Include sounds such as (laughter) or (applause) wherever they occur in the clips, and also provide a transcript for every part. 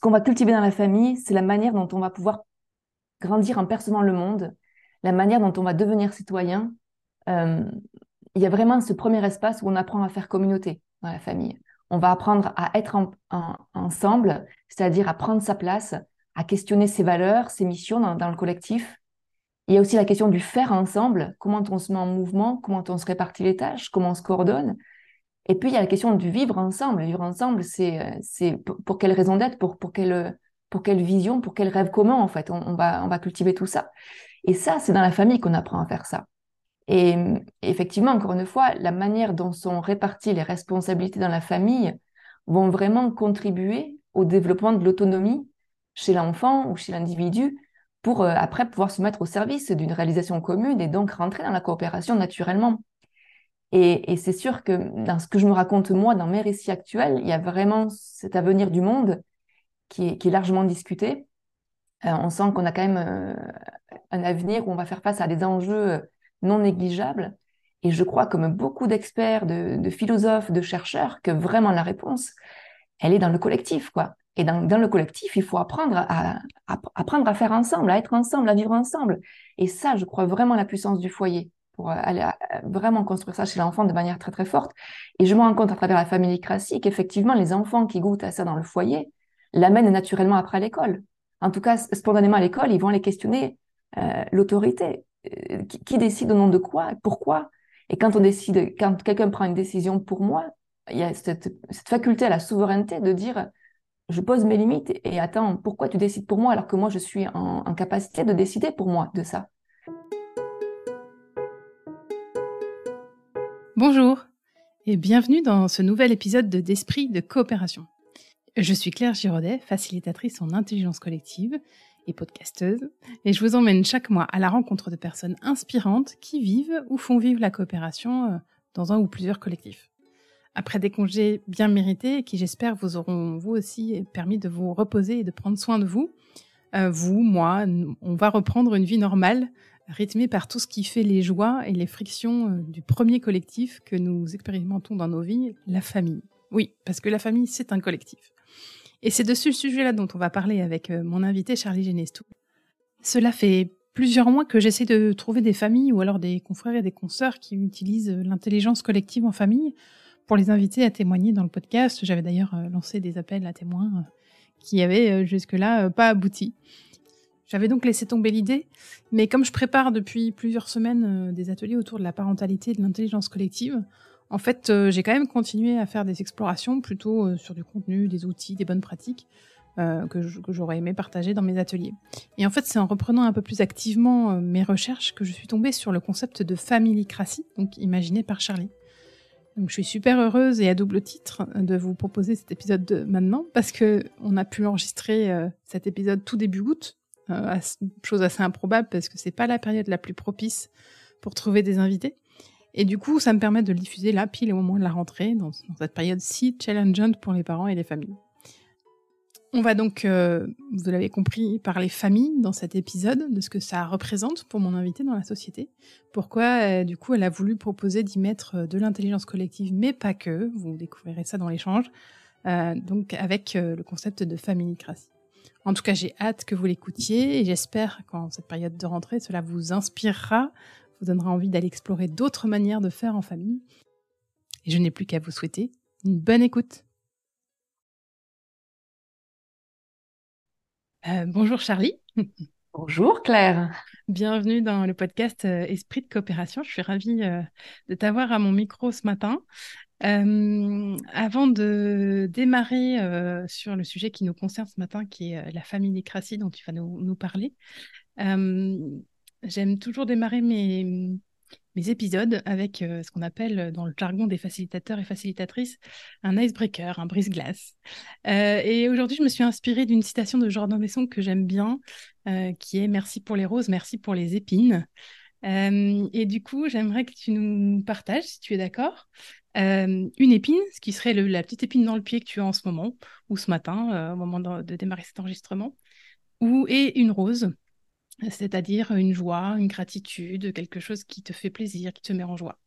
qu'on va cultiver dans la famille, c'est la manière dont on va pouvoir grandir en percevant le monde, la manière dont on va devenir citoyen. Euh, il y a vraiment ce premier espace où on apprend à faire communauté dans la famille. On va apprendre à être ensemble, c'est-à-dire à prendre sa place, à questionner ses valeurs, ses missions dans, le collectif. Il y a aussi la question du faire ensemble, comment on se met en mouvement, comment on se répartit les tâches, comment on se coordonne. Et puis, il y a la question du vivre ensemble. Vivre ensemble, c'est euh, pour, quelle raison d'être, pour, quelle, vision, pour quel rêve commun, en fait. On, va, on va cultiver tout ça. Et ça, c'est dans la famille qu'on apprend à faire ça. Et effectivement, encore une fois, la manière dont sont réparties les responsabilités dans la famille vont vraiment contribuer au développement de l'autonomie chez l'enfant ou chez l'individu pour euh, après pouvoir se mettre au service d'une réalisation commune et donc rentrer dans la coopération naturellement. Et, c'est sûr que dans ce que je me raconte moi, dans mes récits actuels, il y a vraiment cet avenir du monde qui est, largement discuté. Euh, on sent qu'on a quand même euh, un avenir où on va faire face à des enjeux non négligeable. Et je crois, comme beaucoup d'experts, de, philosophes, de chercheurs, que vraiment la réponse, elle est dans le collectif, quoi. Et dans, le collectif, il faut apprendre à, apprendre à faire ensemble, à être ensemble, à vivre ensemble. Et ça, je crois vraiment la puissance du foyer pour aller vraiment construire ça chez l'enfant de manière très très forte. Et je me rends compte à travers la familicratie qu'effectivement, les enfants qui goûtent à ça dans le foyer l'amènent naturellement après à l'école. En tout cas, spontanément à l'école, ils vont aller questionner euh, l'autorité. Euh, qui, décide au nom de quoi, pourquoi. Et quand on décide, quand quelqu'un prend une décision pour moi, il y a cette, faculté à la souveraineté de dire je pose mes limites et attends, pourquoi tu décides pour moi alors que moi je suis en, en capacité de décider pour moi de ça? Bonjour et bienvenue dans ce nouvel épisode de D'Esprit de coopération. Je suis Claire Giraudet, facilitatrice en intelligence collective et podcasteuse, et je vous emmène chaque mois à la rencontre de personnes inspirantes qui vivent ou font vivre la coopération euh, dans un ou plusieurs collectifs. Après des congés bien mérités qui j'espère vous auront vous aussi permis de vous reposer et de prendre soin de vous, euh, vous, moi, on va reprendre une vie normale, rythmée par tout ce qui fait les joies et les frictions euh, du premier collectif que nous expérimentons dans nos vies, la famille. Oui, parce que la famille, c'est un collectif. Et c'est de ce sujet-là dont on va parler avec euh, mon invité Charlie Genestou. Cela fait plusieurs mois que j'essaie de trouver des familles ou alors des confrères et des consoeurs qui utilisent euh, l'intelligence collective en famille pour les inviter à témoigner dans le podcast. J'avais d'ailleurs lancé des appels à témoins qui avaient jusque-là pas abouti. J'avais donc laissé tomber l'idée, mais comme je prépare depuis plusieurs semaines des ateliers autour de la parentalité et de l'intelligence collective, en fait, euh, j'ai quand même continué à faire des explorations plutôt euh, sur du contenu, des outils, des bonnes pratiques euh, que j'aurais aimé partager dans mes ateliers. Et en fait, c'est en reprenant un peu plus activement mes recherches que je suis tombée sur le concept de familicratie, donc imaginé par Charlie. Donc, je suis super heureuse et à double titre de vous proposer cet épisode de maintenant parce que on a pu enregistrer cet épisode tout début août, chose assez improbable parce que c'est pas la période la plus propice pour trouver des invités. Et du coup, ça me permet de le diffuser là, pile au moment de la rentrée, dans, cette période si challengeante pour les parents et les familles. On va donc, euh, vous l'avez compris, parler famille dans cet épisode, de ce que ça représente pour mon invité dans la société. Pourquoi, euh, du coup, elle a voulu proposer d'y mettre euh, de l'intelligence collective, mais pas que. Vous découvrirez ça dans l'échange. donc, avec le concept de familicratie. En tout cas, j'ai hâte que vous l'écoutiez et j'espère qu'en cette période de rentrée, cela vous inspirera vous donnera envie d'aller explorer d'autres manières de faire en famille. Et je n'ai plus qu'à vous souhaiter une bonne écoute. Euh, bonjour Charlie. (laughs) Bonjour Claire. Bienvenue dans le podcast euh, Esprit de coopération. Je suis ravie euh, de t'avoir à mon micro ce matin. Avant de démarrer sur le sujet qui nous concerne ce matin, qui est la familicratie dont tu vas nous, parler, J'aime toujours démarrer mes, épisodes avec euh, ce qu'on appelle euh, dans le jargon des facilitateurs et facilitatrices un icebreaker, un brise-glace. Euh, et aujourd'hui, je me suis inspirée d'une citation de Jordan Besson que j'aime bien, qui est Merci pour les roses, merci pour les épines. et du coup, j'aimerais que tu nous partages, si tu es d'accord, une épine, ce qui serait la petite épine dans le pied que tu as en ce moment, ou ce matin, au moment de, démarrer cet enregistrement, ou et une rose c'est-à-dire une joie, une gratitude, quelque chose qui te fait plaisir, qui te met en joie.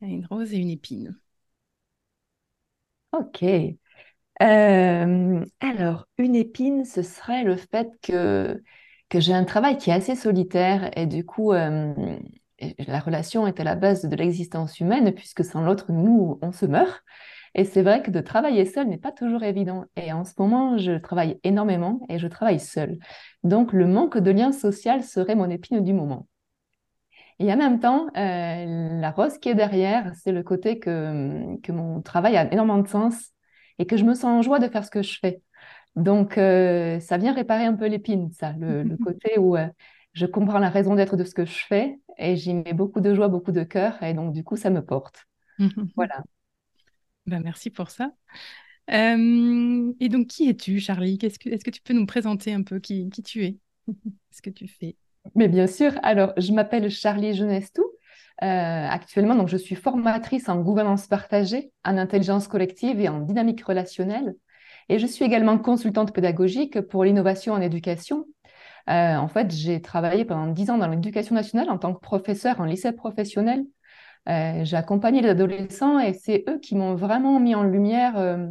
Une rose et une épine. Ok. Euh, alors, une épine, ce serait le fait que, que j'ai un travail qui est assez solitaire et du coup, euh, la relation est à la base de l'existence humaine puisque sans l'autre, nous, on se meurt. Et c'est vrai que de travailler seul n'est pas toujours évident. Et en ce moment, je travaille énormément et je travaille seul. Donc, le manque de lien social serait mon épine du moment. Et en même temps, euh, la rose qui est derrière, c'est le côté que, que mon travail a énormément de sens et que je me sens en joie de faire ce que je fais. Donc, euh, ça vient réparer un peu l'épine, ça, le, (laughs) côté où euh, je comprends la raison d'être de ce que je fais et j'y mets beaucoup de joie, beaucoup de cœur et donc, du coup, ça me porte. (laughs) voilà. Ben, merci pour ça. Euh, et donc, qui es-tu, Charlie? Est-ce que, est que, tu peux nous présenter un peu qui, qui tu es? (laughs) Ce que tu fais Mais bien sûr. Alors, je m'appelle Charlie Jeunesse-Tout. Euh, actuellement, donc, je suis formatrice en gouvernance partagée, en intelligence collective et en dynamique relationnelle. Et je suis également consultante pédagogique pour l'innovation en éducation. Euh, en fait, j'ai travaillé pendant dix ans dans l'éducation nationale en tant que professeur en lycée professionnel euh, j'ai accompagné les adolescents et c'est eux qui m'ont vraiment mis en lumière euh,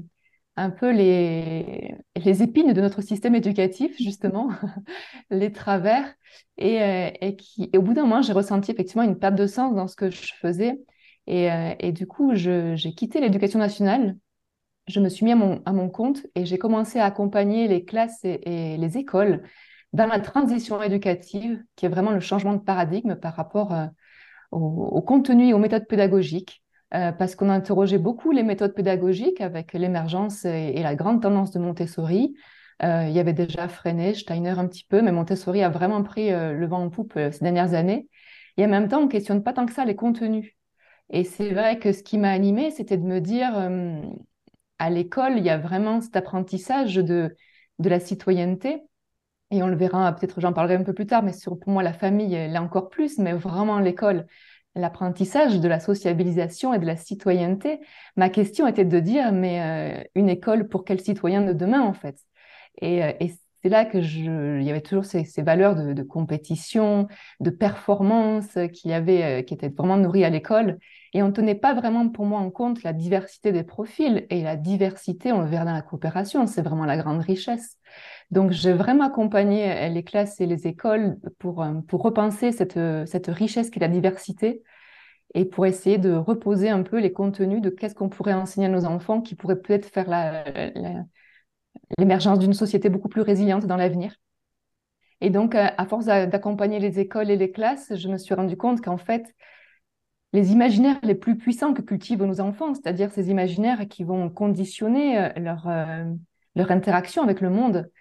un peu les, les épines de notre système éducatif, justement, (laughs) les travers. Et, qui, et au bout d'un moment, j'ai ressenti effectivement une perte de sens dans ce que je faisais. Et, et du coup, j'ai quitté l'éducation nationale. Je me suis mis à mon, à mon compte et j'ai commencé à accompagner les classes et, les écoles dans la transition éducative, qui est vraiment le changement de paradigme par rapport au, contenu et aux méthodes pédagogiques, euh, parce qu'on a interrogé beaucoup les méthodes pédagogiques avec l'émergence et, la grande tendance de Montessori. Euh, il y avait déjà Freinet, Steiner un petit peu, mais Montessori a vraiment pris euh, le vent en poupe ces dernières années. Et en même temps, on ne questionne pas tant que ça les contenus. Et c'est vrai que ce qui m'a animée, c'était de me dire, à l'école, il y a vraiment cet apprentissage de la citoyenneté et on le verra, peut-être j'en parlerai un peu plus tard, mais sur, pour moi, la famille, là encore plus, mais vraiment l'école, l'apprentissage de la sociabilisation et de la citoyenneté. Ma question était de dire, mais euh, une école pour quel citoyen de demain, en fait? Et, euh, et c'est là que il y avait toujours ces, valeurs de, compétition, de performance qui, avait, euh, qui étaient vraiment nourries à l'école. Et on ne tenait pas vraiment pour moi en compte la diversité des profils. Et la diversité, on le verra dans la coopération, c'est vraiment la grande richesse. Donc, j'ai vraiment accompagné euh, les classes et les écoles pour, euh, repenser cette, euh, cette richesse qu'est la diversité et pour essayer de reposer un peu les contenus de qu'est-ce qu'on pourrait enseigner à nos enfants qui pourrait peut-être faire l'émergence d'une société beaucoup plus résiliente dans l'avenir. Et donc, à force d'accompagner les écoles et les classes, je me suis rendu compte qu'en fait, les imaginaires les plus puissants que cultivent nos enfants, c'est-à-dire ces imaginaires qui vont conditionner leur, leur interaction avec le monde,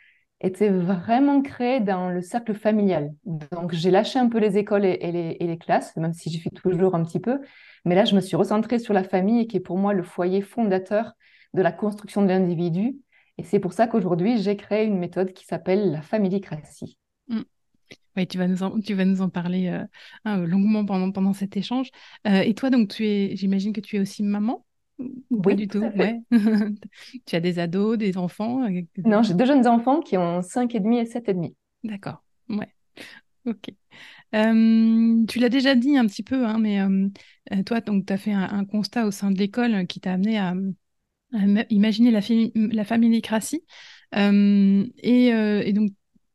était vraiment créé dans le cercle familial. Donc, j'ai lâché un peu les écoles et, les, classes, même si j'y suis toujours un petit peu. Mais là, je me suis recentrée sur la famille, qui est pour moi le foyer fondateur de la construction de l'individu. Et c'est pour ça qu'aujourd'hui, j'ai créé une méthode qui s'appelle la familicratie. Mmh. Oui, tu vas nous en, tu vas nous en parler euh, hein, longuement pendant, pendant cet échange. Euh, et toi, donc, tu es, j'imagine que tu es aussi maman oui, du tout. Ouais. (laughs) tu as des ados, des enfants euh, Non, j'ai deux jeunes enfants qui ont 5 et demi et 7 et demi. D'accord. Ouais. Ok. Euh, tu l'as déjà dit un petit peu, hein, mais euh, toi, donc, tu as fait un, constat au sein de l'école qui t'a amené à, imaginer la, la familicratie. et, et, donc,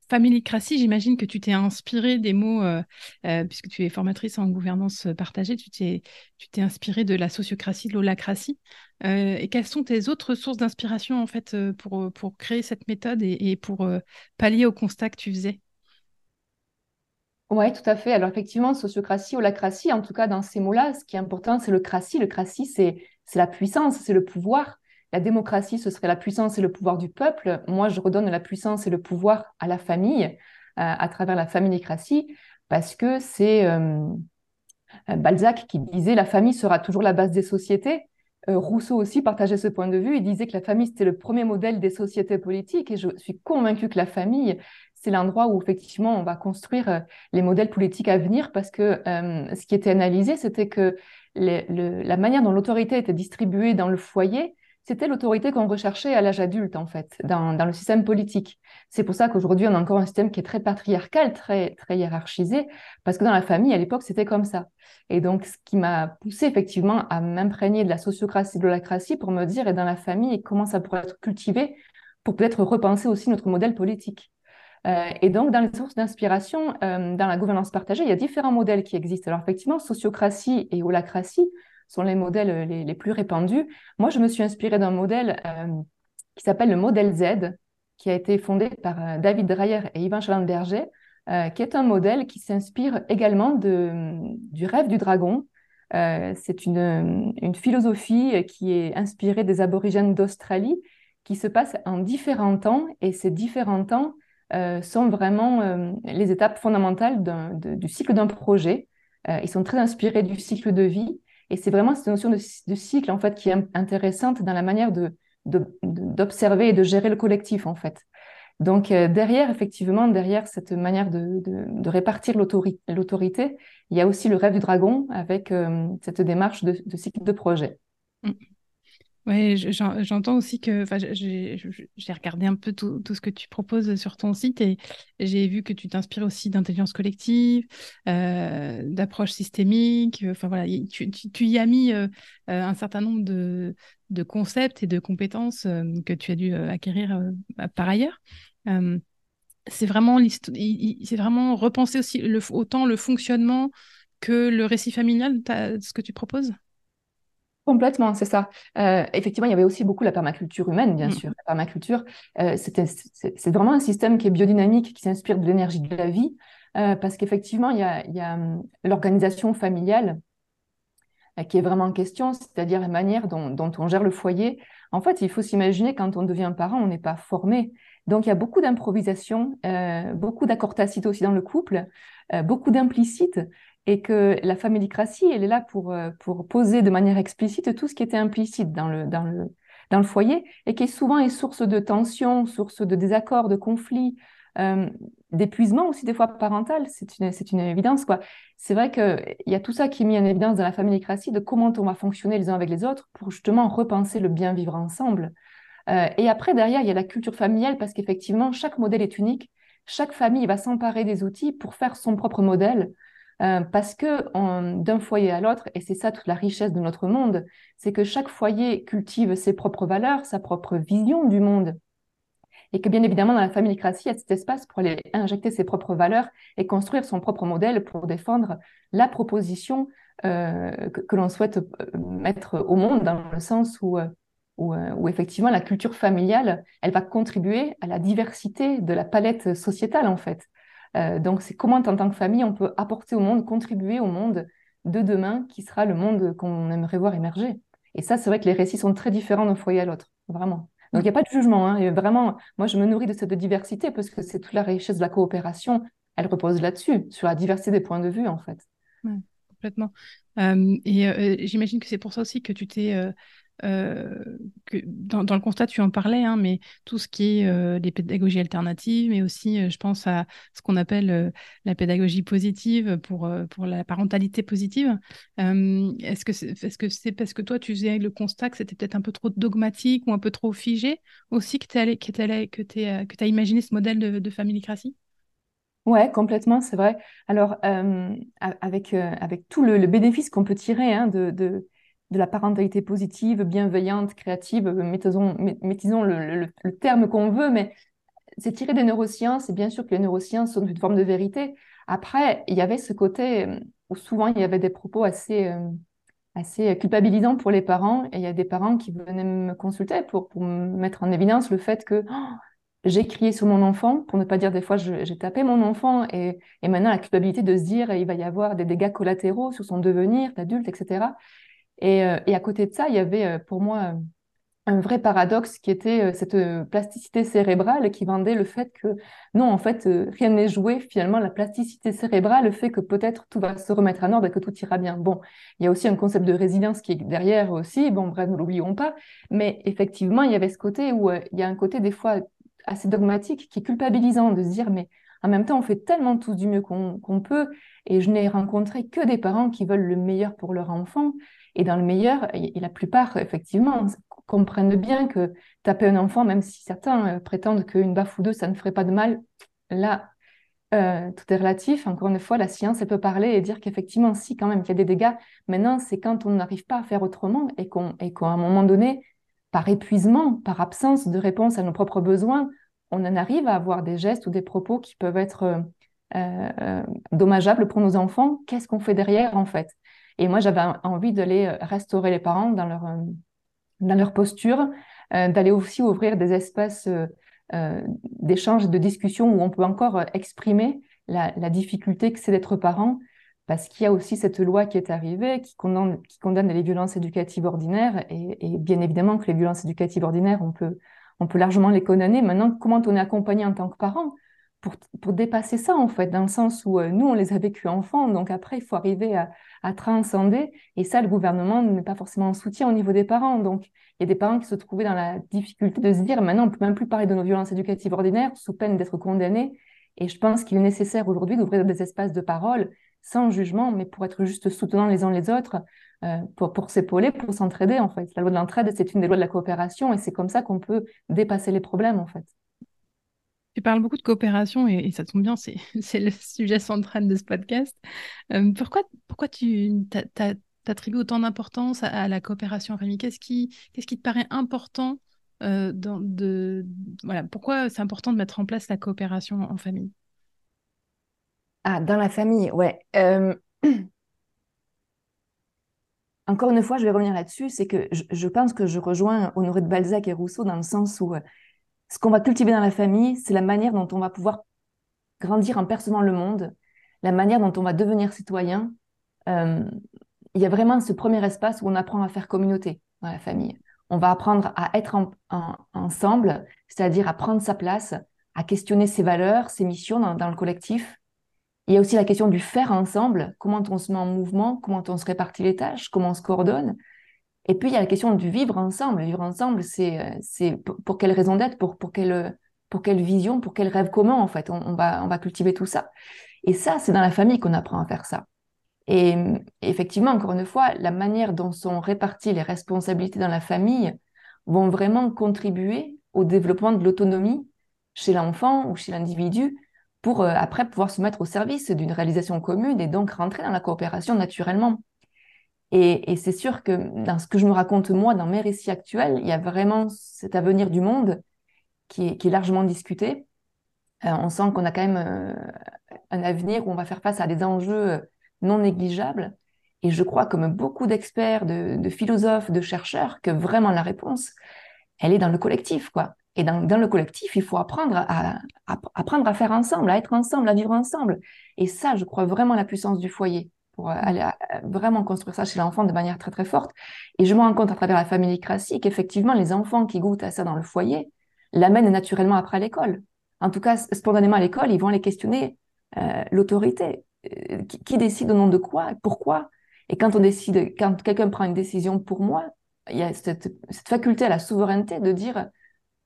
familicratie, j'imagine que tu t'es inspiré des mots, euh, euh, puisque tu es formatrice en gouvernance partagée, tu t'es, tu inspiré de la sociocratie, de l'holacratie. Euh, et quelles sont tes autres sources d'inspiration en fait pour, pour créer cette méthode et, pour pallier au constat que tu faisais? Oui, tout à fait. Alors effectivement, sociocratie, holacratie, en tout cas dans ces mots-là, ce qui est important, c'est le cratie. Le cratie, c'est, c'est la puissance, c'est le pouvoir la démocratie, ce serait la puissance et le pouvoir du peuple. Moi, je redonne la puissance et le pouvoir à la famille, euh, à travers la familicratie, parce que c'est euh, euh, Balzac qui disait la famille sera toujours la base des sociétés. Rousseau aussi partageait ce point de vue. Il disait que la famille, c'était le premier modèle des sociétés politiques. Et je suis convaincue que la famille, c'est l'endroit où effectivement on va construire les modèles politiques à venir parce que ce qui était analysé, c'était que la manière dont l'autorité était distribuée dans le foyer, c'était l'autorité qu'on recherchait à l'âge adulte, en fait, dans, dans le système politique. C'est pour ça qu'aujourd'hui, on a encore un système qui est très patriarcal, très, très hiérarchisé, parce que dans la famille, à l'époque, c'était comme ça. Et donc, ce qui m'a poussé effectivement à m'imprégner de la sociocratie, de l'holacratie, pour me dire, et dans la famille, comment ça pourrait être cultivé pour peut-être repenser aussi notre modèle politique. Euh, et donc, dans les sources d'inspiration, euh, dans la gouvernance partagée, il y a différents modèles qui existent. Alors, effectivement, sociocratie et holacratie, sont les modèles euh, les, plus répandus. Moi, je me suis inspirée d'un modèle euh, qui s'appelle le modèle Z, qui a été fondé par euh, David Dreyer et Yvan Schallenberger, qui est un modèle qui s'inspire également de, du rêve du dragon. C'est une, une, philosophie qui est inspirée des aborigènes d'Australie, qui se passe en différents temps, et ces différents temps sont vraiment les étapes fondamentales du cycle d'un projet. ils sont très inspirés du cycle de vie et c'est vraiment cette notion de, cycle, en fait, qui est intéressante dans la manière de, d'observer et de gérer le collectif, en fait. Donc, euh, derrière, effectivement, derrière cette manière de, de répartir l'autorité, il y a aussi le rêve du dragon avec euh, cette démarche de, cycle de projet. Oui, j'entends aussi que j'ai regardé un peu tout, ce que tu proposes sur ton site et j'ai vu que tu t'inspires aussi d'intelligence collective, euh, d'approche systémique. Enfin voilà, tu, y as mis euh, euh, un certain nombre de, de, concepts et de compétences que tu as dû acquérir par ailleurs. c'est vraiment, repenser aussi autant le fonctionnement que le récit familial, ce que tu proposes? Complètement, c'est ça. Euh, effectivement, il y avait aussi beaucoup la permaculture humaine, bien mm. sûr. La permaculture, euh, c'est vraiment un système qui est biodynamique, qui s'inspire de l'énergie de la vie, euh, parce qu'effectivement, il y a, hum, l'organisation familiale qui est vraiment en question, c'est-à-dire la manière dont, dont, on gère le foyer. En fait, il faut s'imaginer quand on devient parent, on n'est pas formé. Donc, il y a beaucoup d'improvisation, beaucoup d'accords tacites aussi dans le couple, beaucoup d'implicites et que la familicratie, elle est là pour, euh, pour poser de manière explicite tout ce qui était implicite dans le, dans le, dans le foyer et qui souvent est source de tensions, source de désaccords, de conflits, euh, d'épuisement aussi des fois parental. C'est une, c'est une évidence. quoi. C'est vrai qu'il y a tout ça qui est mis en évidence dans la familicratie de comment on va fonctionner les uns avec les autres pour justement repenser le bien vivre ensemble. Euh, et après, derrière, il y a la culture familiale parce qu'effectivement, chaque modèle est unique. Chaque famille va s'emparer des outils pour faire son propre modèle. Euh, parce que d'un foyer à l'autre, et c'est ça toute la richesse de notre monde, c'est que chaque foyer cultive ses propres valeurs, sa propre vision du monde. Et que bien évidemment, dans la familicratie, il y a cet espace pour aller injecter ses propres valeurs et construire son propre modèle pour défendre la proposition euh, que, l'on souhaite euh, mettre au monde, dans le sens où, effectivement la culture familiale, elle va contribuer à la diversité de la palette sociétale, en fait. Euh, donc, c'est comment, en tant que famille, on peut apporter au monde, contribuer au monde de demain, qui sera le monde qu'on aimerait voir émerger. Et ça, c'est vrai que les récits sont très différents d'un foyer à l'autre, vraiment. Donc, il n'y a pas de jugement. Hein. vraiment, moi, je me nourris de cette diversité parce que c'est toute la richesse de la coopération. Elle repose là-dessus, sur la diversité des points de vue, en fait. complètement. Euh, et euh, j'imagine que c'est pour ça aussi que tu t'es euh, dans, le constat, tu en parlais, hein, mais tout ce qui est euh, les pédagogies alternatives, mais aussi, euh, je pense à ce qu'on appelle la pédagogie positive pour, pour la parentalité positive. est-ce que c'est est -ce c'est parce que toi, tu faisais le constat que c'était peut-être un peu trop dogmatique ou un peu trop figé aussi que tu as, imaginé ce modèle de, de familicratie? Ouais, complètement, c'est vrai. Alors, avec, avec tout le, bénéfice qu'on peut tirer hein, de de la parentalité positive, bienveillante, créative, mettons, mettons le, terme qu'on veut, mais c'est tiré des neurosciences, et bien sûr que les neurosciences sont une forme de vérité. Après, il y avait ce côté euh, où souvent il y avait des propos assez, euh, assez culpabilisants pour les parents, et il y a des parents qui venaient me consulter pour, pour mettre en évidence le fait que oh, j'ai crié sur mon enfant, pour ne pas dire des fois j'ai tapé mon enfant, et, et maintenant la culpabilité de se dire il va y avoir des dégâts collatéraux sur son devenir d'adulte, etc. Euh, et, à côté de ça, il y avait euh, pour moi euh, un vrai paradoxe qui était cette plasticité cérébrale qui vendait le fait que non, en fait, rien n'est joué. Finalement, la plasticité cérébrale fait que peut-être tout va se remettre en ordre et que tout ira bien. Bon, il y a aussi un concept de résilience qui est derrière aussi. Bon, bref, ne l'oublions pas. Mais effectivement, il y avait ce côté où il y a un côté des fois assez dogmatique qui est culpabilisant de se dire, mais en même temps, on fait tellement tous du mieux qu'on peut. Et je n'ai rencontré que des parents qui veulent le meilleur pour leur enfant et dans le meilleur, la plupart, effectivement, comprenne bien que taper un enfant, même si certains prétendent qu'une baffe ou deux, ça ne ferait pas de mal, là, tout est relatif. Encore une fois, la science, elle peut parler et dire qu'effectivement, si, quand même, qu'il y a des dégâts. Maintenant, c'est quand on n'arrive pas à faire autrement et qu'à un moment donné, par épuisement, par absence de réponse à nos propres besoins, on en arrive à avoir des gestes ou des propos qui peuvent être euh, euh, dommageables pour nos enfants. Qu'est-ce qu'on fait derrière, en fait? Et moi, j'avais envie d'aller euh, restaurer les parents dans leur, dans leur posture, d'aller aussi ouvrir des espaces d'échange et de discussion où on peut encore exprimer la, la difficulté que c'est d'être parent, parce qu'il y a aussi cette loi qui est arrivée qui condamne, qui condamne les violences éducatives ordinaires, et, bien évidemment que les violences éducatives ordinaires, on peut, on peut largement les condamner. Maintenant, comment on est accompagné en tant que parent? Pour, dépasser ça, en fait, dans le sens où euh, nous, on les a vécus enfants, donc après, il faut arriver à, transcender, et ça, le gouvernement n'est pas forcément en soutien au niveau des parents. Donc, il y a des parents qui se trouvaient dans la difficulté de se dire, maintenant, on ne peut même plus parler de nos violences éducatives ordinaires sous peine d'être condamnés. Et je pense qu'il est nécessaire aujourd'hui d'ouvrir des espaces de parole sans jugement, mais pour être juste soutenant les uns les autres, euh, pour s'épauler, pour s'entraider, en fait. La loi de l'entraide, c'est une des lois de la coopération, et c'est comme ça qu'on peut dépasser les problèmes, en fait. Tu parles beaucoup de coopération, et, ça tombe bien, (laughs) c'est, le sujet central de ce podcast. Euh, pourquoi, pourquoi tu attribues autant d'importance à, la coopération famille Qu'est-ce qui, qu'est-ce qui te paraît important euh, dans, de, voilà, Pourquoi c'est important de mettre en place la coopération en famille? Ah, dans la famille, ouais. (clears throat) Encore une fois, je vais revenir là-dessus, c'est que je, pense que je rejoins Honoré de Balzac et Rousseau dans le sens où euh, ce qu'on va cultiver dans la famille, c'est la manière dont on va pouvoir grandir en percevant le monde, la manière dont on va devenir citoyen. Euh, il y a vraiment ce premier espace où on apprend à faire communauté dans la famille. On va apprendre à être ensemble, c'est-à-dire à prendre sa place, à questionner ses valeurs, ses missions dans le collectif, il y a aussi la question du faire ensemble, comment on se met en mouvement, comment on se répartit les tâches, comment on se coordonne. Et puis il y a la question du vivre ensemble. Vivre ensemble, c'est euh, c'est pour quelle raison d'être, pour, quelle, pour quelle vision, pour quel rêve commun en fait. On, va, on va cultiver tout ça. Et ça, c'est dans la famille qu'on apprend à faire ça. Et, effectivement, encore une fois, la manière dont sont réparties les responsabilités dans la famille vont vraiment contribuer au développement de l'autonomie chez l'enfant ou chez l'individu pour euh, après pouvoir se mettre au service d'une réalisation commune et donc rentrer dans la coopération naturellement. Et, c'est sûr que dans ce que je me raconte moi, dans mes récits actuels, il y a vraiment cet avenir du monde qui est, largement discuté. Euh, on sent qu'on a quand même euh, un avenir où on va faire face à des enjeux non négligeables. Et je crois, comme beaucoup d'experts, de, philosophes, de chercheurs, que vraiment la réponse, elle est dans le collectif, quoi. Et dans, le collectif, il faut apprendre à, apprendre à faire ensemble, à être ensemble, à vivre ensemble. Et ça, je crois vraiment la puissance du foyer pour euh, aller vraiment construire ça chez l'enfant de manière très très forte. Et je me rends compte à travers la famille classique qu'effectivement, les enfants qui goûtent à ça dans le foyer l'amènent naturellement après à l'école. En tout cas, spontanément à l'école, ils vont aller questionner euh, l'autorité. Euh, qui, qui, décide au nom de quoi Pourquoi? Et quand on décide, quand quelqu'un prend une décision pour moi, il y a cette, cette faculté à la souveraineté de dire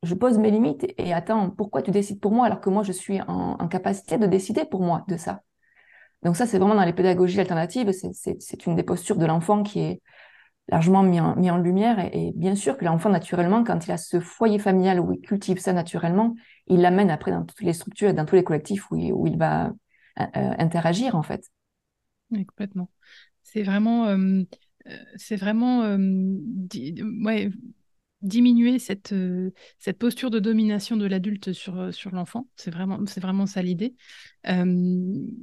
je pose mes limites et attends, pourquoi tu décides pour moi alors que moi je suis en, capacité de décider pour moi de ça? Donc ça, c'est vraiment dans les pédagogies alternatives, c'est une des postures de l'enfant qui est largement mis en, lumière. Et, bien sûr que l'enfant, naturellement, quand il a ce foyer familial où il cultive ça naturellement, il l'amène après dans toutes les structures et dans tous les collectifs où il, où il va euh, euh, interagir, en fait. Oui, complètement. C'est vraiment... Euh, c'est vraiment ouais, diminuer cette, euh, cette posture de domination de l'adulte sur, euh, sur l'enfant. C'est vraiment, vraiment ça l'idée. Euh,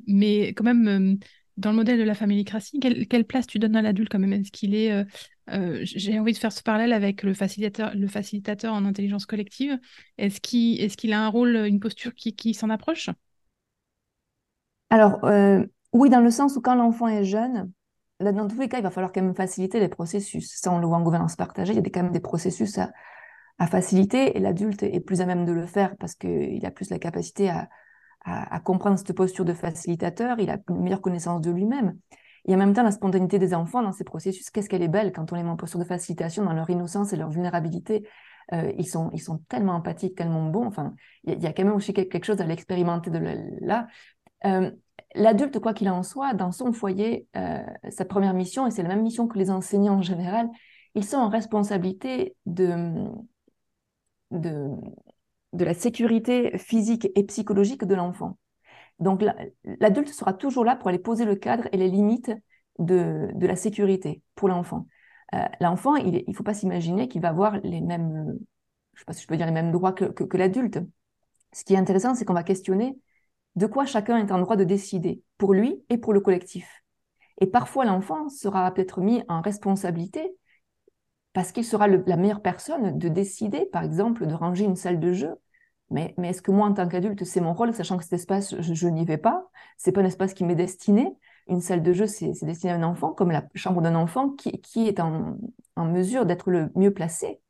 mais quand même, dans le modèle de la familicratie, quelle, quelle place tu donnes à l'adulte quand même? Est-ce qu'il est... J'ai envie de faire ce parallèle avec le facilitateur, le facilitateur en intelligence collective. Est-ce qu'il est qu'il a un rôle, une posture qui, qui s'en approche? Alors, oui, dans le sens où quand l'enfant est jeune, dans tous les cas, il va falloir quand même faciliter les processus. Ça, on le voit en gouvernance partagée, il y a quand même des processus à, faciliter et l'adulte est plus à même de le faire parce qu'il a plus la capacité à, comprendre cette posture de facilitateur, il a une meilleure connaissance de lui-même. Et en même temps, la spontanéité des enfants dans ces processus, qu'est-ce qu'elle est belle quand on les met en posture de facilitation dans leur innocence et leur vulnérabilité. Euh, ils, sont, tellement empathiques, tellement bons. Enfin, il y, a quand même aussi quelque chose à l'expérimenter de là. Euh, l'adulte, quoi qu'il en soit, dans son foyer, euh, sa première mission, et c'est la même mission que les enseignants en général, ils sont en responsabilité de, de, de la sécurité physique et psychologique de l'enfant. Donc l'adulte sera toujours là pour aller poser le cadre et les limites de, de la sécurité pour l'enfant. Euh, l'enfant, il ne faut pas s'imaginer qu'il va avoir les mêmes, je sais pas si je peux dire les mêmes droits que, que, l'adulte. Ce qui est intéressant, c'est qu'on va questionner de quoi chacun est en droit de décider, pour lui et pour le collectif. Et parfois, l'enfant sera peut-être mis en responsabilité parce qu'il sera la meilleure personne de décider, par exemple, de ranger une salle de jeu. Mais, est-ce que moi, en tant qu'adulte, c'est mon rôle, sachant que cet espace, je, n'y vais pas? C'est pas un espace qui m'est destiné. Une salle de jeu, c'est destiné à un enfant, comme la chambre d'un enfant qui, est en, en mesure d'être le mieux placé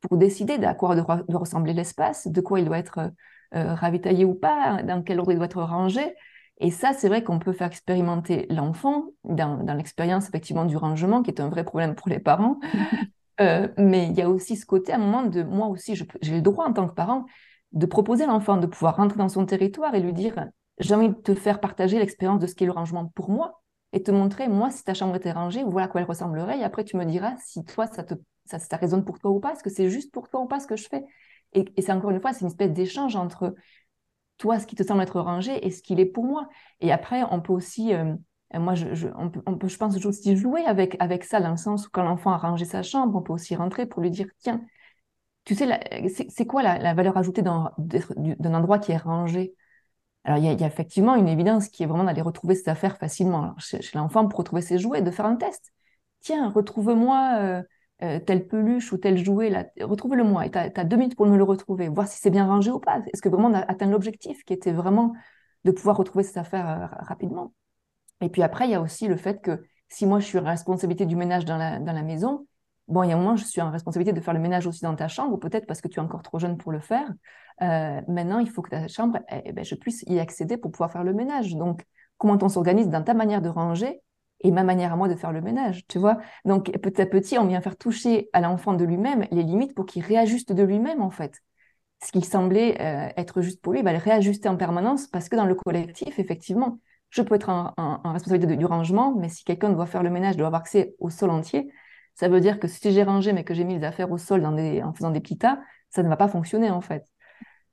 pour décider à quoi doit, ressembler l'espace, de quoi il doit être euh, ravitaillé ou pas, dans quel ordre il doit être rangé. Et ça, c'est vrai qu'on peut faire expérimenter l'enfant dans, dans l'expérience effectivement du rangement, qui est un vrai problème pour les parents, (laughs) Euh, mais il y a aussi ce côté, à un moment, de moi aussi, j'ai le droit en tant que parent de proposer à l'enfant de pouvoir rentrer dans son territoire et lui dire j'ai envie de te faire partager l'expérience de ce qu'est le rangement pour moi et te montrer, moi, si ta chambre était rangée, voilà à quoi elle ressemblerait. Et après, tu me diras si toi, ça te ça, ça résonne pour toi ou pas, est-ce que c'est juste pour toi ou pas ce que je fais? Et, c'est encore une fois, c'est une espèce d'échange entre toi, ce qui te semble être rangé et ce qu'il est pour moi. Et après, on peut aussi. Euh, moi, je, je, on peut, pense aussi jouer avec, avec ça, dans le sens où quand l'enfant a rangé sa chambre, on peut aussi rentrer pour lui dire, tiens, tu sais, c'est quoi la, valeur ajoutée d'un endroit qui est rangé? Alors, il y, a, effectivement une évidence qui est vraiment d'aller retrouver cette affaire facilement. Chez l'enfant, pour retrouver ses jouets, de faire un test. Tiens, retrouve-moi euh, euh, telle peluche ou tel jouet, là, retrouve-le-moi. Et tu as, deux minutes pour me le retrouver, voir si c'est bien rangé ou pas. Est-ce que vraiment on a atteint l'objectif qui était vraiment de pouvoir retrouver cette affaire euh, rapidement? Et puis après, il y a aussi le fait que si moi je suis responsabilité du ménage dans la, dans la maison, bon, il y a un moment, je suis en responsabilité de faire le ménage aussi dans ta chambre, peut-être parce que tu es encore trop jeune pour le faire. Euh, maintenant, il faut que ta chambre, eh, eh ben, je puisse y accéder pour pouvoir faire le ménage. Donc, comment on s'organise dans ta manière de ranger et ma manière à moi de faire le ménage, tu vois Donc, petit à petit, on vient faire toucher à l'enfant de lui-même les limites pour qu'il réajuste de lui-même, en fait. Ce qui semblait euh, être juste pour lui, il va le réajuster en permanence parce que dans le collectif, effectivement, je peux être en, responsabilité du rangement, mais si quelqu'un doit faire le ménage, doit avoir accès au sol entier, ça veut dire que si j'ai rangé, mais que j'ai mis les affaires au sol en faisant des petits tas, ça ne va pas fonctionner en fait.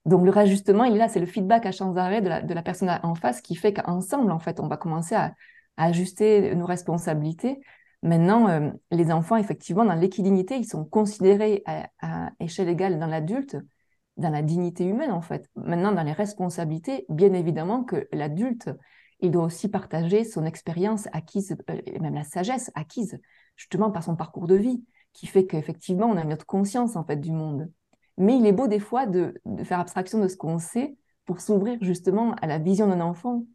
Donc le réajustement, il est là, c'est le feedback à sans arrêt de la, personne en face qui fait qu'ensemble, en fait, on va commencer à, ajuster nos responsabilités. Maintenant, euh, les enfants, effectivement, dans l'équidinité, ils sont considérés à, à échelle égale dans l'adulte, dans la dignité humaine, en fait. Maintenant, dans les responsabilités, bien évidemment que l'adulte, il doit aussi partager son expérience acquise, euh, même la sagesse acquise, justement par son parcours de vie, qui fait qu'effectivement, on a une autre conscience en fait du monde. Mais il est beau des fois de, faire abstraction de ce qu'on sait pour s'ouvrir justement à la vision d'un enfant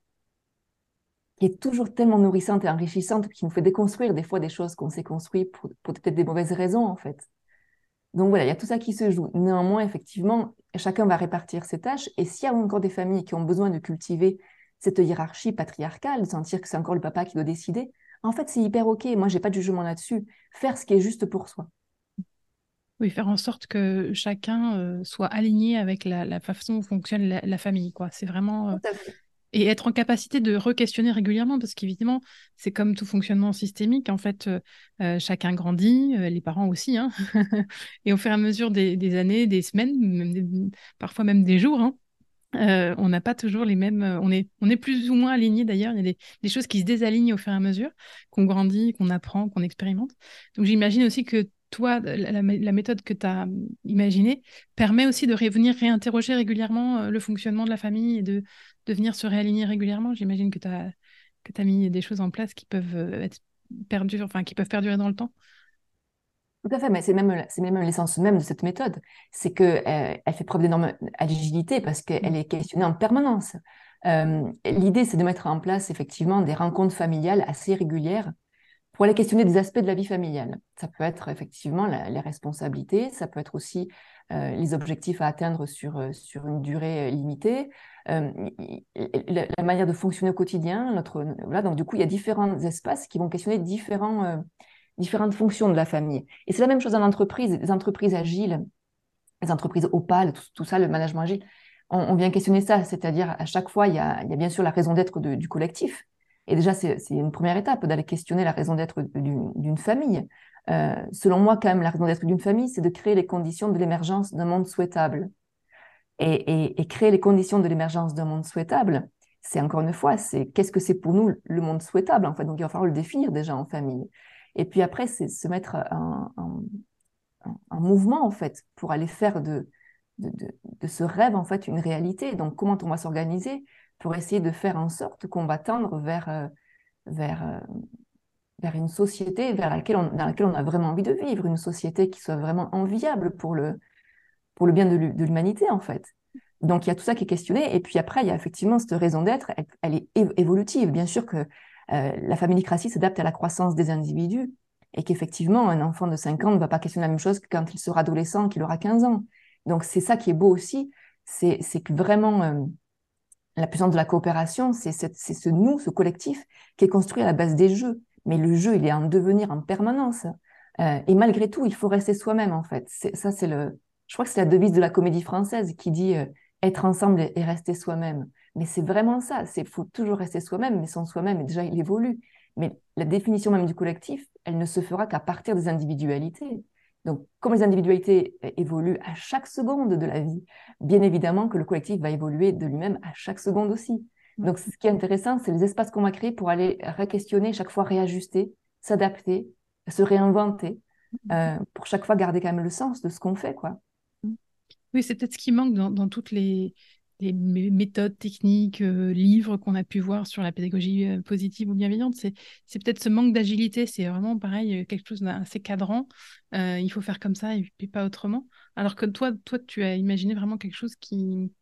qui est toujours tellement nourrissante et enrichissante, qui nous fait déconstruire des fois des choses qu'on s'est construites pour, pour peut-être des mauvaises raisons en fait. Donc voilà, il y a tout ça qui se joue. Néanmoins, effectivement, chacun va répartir ses tâches. Et s'il y a encore des familles qui ont besoin de cultiver cette hiérarchie patriarcale, de sentir que c'est encore le papa qui doit décider, en fait, c'est hyper OK. Moi, j'ai pas de jugement là-dessus. Faire ce qui est juste pour soi. Oui, faire en sorte que chacun euh, soit aligné avec la, façon dont fonctionne la, famille. quoi. C'est vraiment. Euh, et être en capacité de re-questionner régulièrement, parce qu'évidemment, c'est comme tout fonctionnement systémique. En fait, euh, chacun grandit, les parents aussi. Hein (laughs) et au fur et à mesure des, années, des semaines, parfois même des jours, hein, euh, on n'a pas toujours les mêmes. Euh, on est, on est plus ou moins alignés d'ailleurs. Il y a des, choses qui se désalignent au fur et à mesure, qu'on grandit, qu'on apprend, qu'on expérimente. Donc j'imagine aussi que toi, la, méthode que tu as imaginée permet aussi de revenir réinterroger régulièrement euh, le fonctionnement de la famille et de, de venir se réaligner régulièrement. J'imagine que tu as, que as mis des choses en place qui peuvent être perdues, enfin qui peuvent perdurer dans le temps. Tout à fait, mais c'est même, c'est même l'essence même de cette méthode. C'est qu'elle euh, elle fait preuve d'énorme agilité parce qu'elle est questionnée en permanence. Euh, l'idée, c'est de mettre en place effectivement des rencontres familiales assez régulières pour aller questionner des aspects de la vie familiale. Ça peut être effectivement les responsabilités, ça peut être aussi euh, les objectifs à atteindre sur, sur une durée limitée, la, manière de fonctionner au quotidien. Notre, voilà, donc du coup, il y a différents espaces qui vont questionner différents différentes fonctions de la famille. Et c'est la même chose dans l'entreprise, les entreprises agiles, les entreprises opales, tout, ça, le management agile. On, vient questionner ça, c'est-à-dire à chaque fois, il y a, il y a bien sûr la raison d'être du collectif. Et déjà, c'est une première étape d'aller questionner la raison d'être d'une famille. selon moi, quand même, la raison d'être d'une famille, c'est de créer les conditions de l'émergence d'un monde souhaitable. Et, créer les conditions de l'émergence d'un monde souhaitable, c'est encore une fois, c'est qu'est-ce que c'est pour nous le monde souhaitable en fait. Donc il va falloir le définir déjà en famille. Et puis après, c'est se mettre en, mouvement en fait pour aller faire de, de, ce rêve en fait une réalité. Donc comment on va s'organiser pour essayer de faire en sorte qu'on va tendre vers, euh, vers, euh, vers une société vers laquelle dans laquelle on a vraiment envie de vivre, une société qui soit vraiment enviable pour le, pour le bien de l'humanité, en fait. Donc, il y a tout ça qui est questionné. Et puis après, il y a effectivement cette raison d'être, elle, est évolutive. Bien sûr que euh, la familicratie s'adapte à la croissance des individus et qu'effectivement, un enfant de 5 ans ne va pas questionner la même chose que quand il sera adolescent, qu'il aura 15 ans. Donc, c'est ça qui est beau aussi, c'est que vraiment, euh, la puissance de la coopération, c'est ce nous, ce collectif, qui est construit à la base des jeux. Mais le jeu, il est en devenir en permanence. Euh, et malgré tout, il faut rester soi-même, en fait. Ça, c'est le, je crois que c'est la devise de la comédie française qui dit euh, être ensemble et rester soi-même. Mais c'est vraiment ça. C'est faut toujours rester soi-même, mais sans soi-même, déjà il évolue. Mais la définition même du collectif, elle ne se fera qu'à partir des individualités. Donc, comme les individualités évoluent à chaque seconde de la vie, bien évidemment que le collectif va évoluer de lui-même à chaque seconde aussi. Donc, ce qui est intéressant, c'est les espaces qu'on va créer pour aller re-questionner, chaque fois réajuster, s'adapter, se réinventer, euh, pour chaque fois garder quand même le sens de ce qu'on fait, quoi. Oui, c'est peut-être ce qui manque dans, toutes les, méthodes, techniques, euh, livres qu'on a pu voir sur la pédagogie euh, positive ou bienveillante. C'est, peut-être ce manque d'agilité. C'est vraiment pareil, euh, quelque chose d'assez cadrant. il faut faire comme ça et pas autrement. Alors que toi, toi, tu as imaginé vraiment quelque chose qui.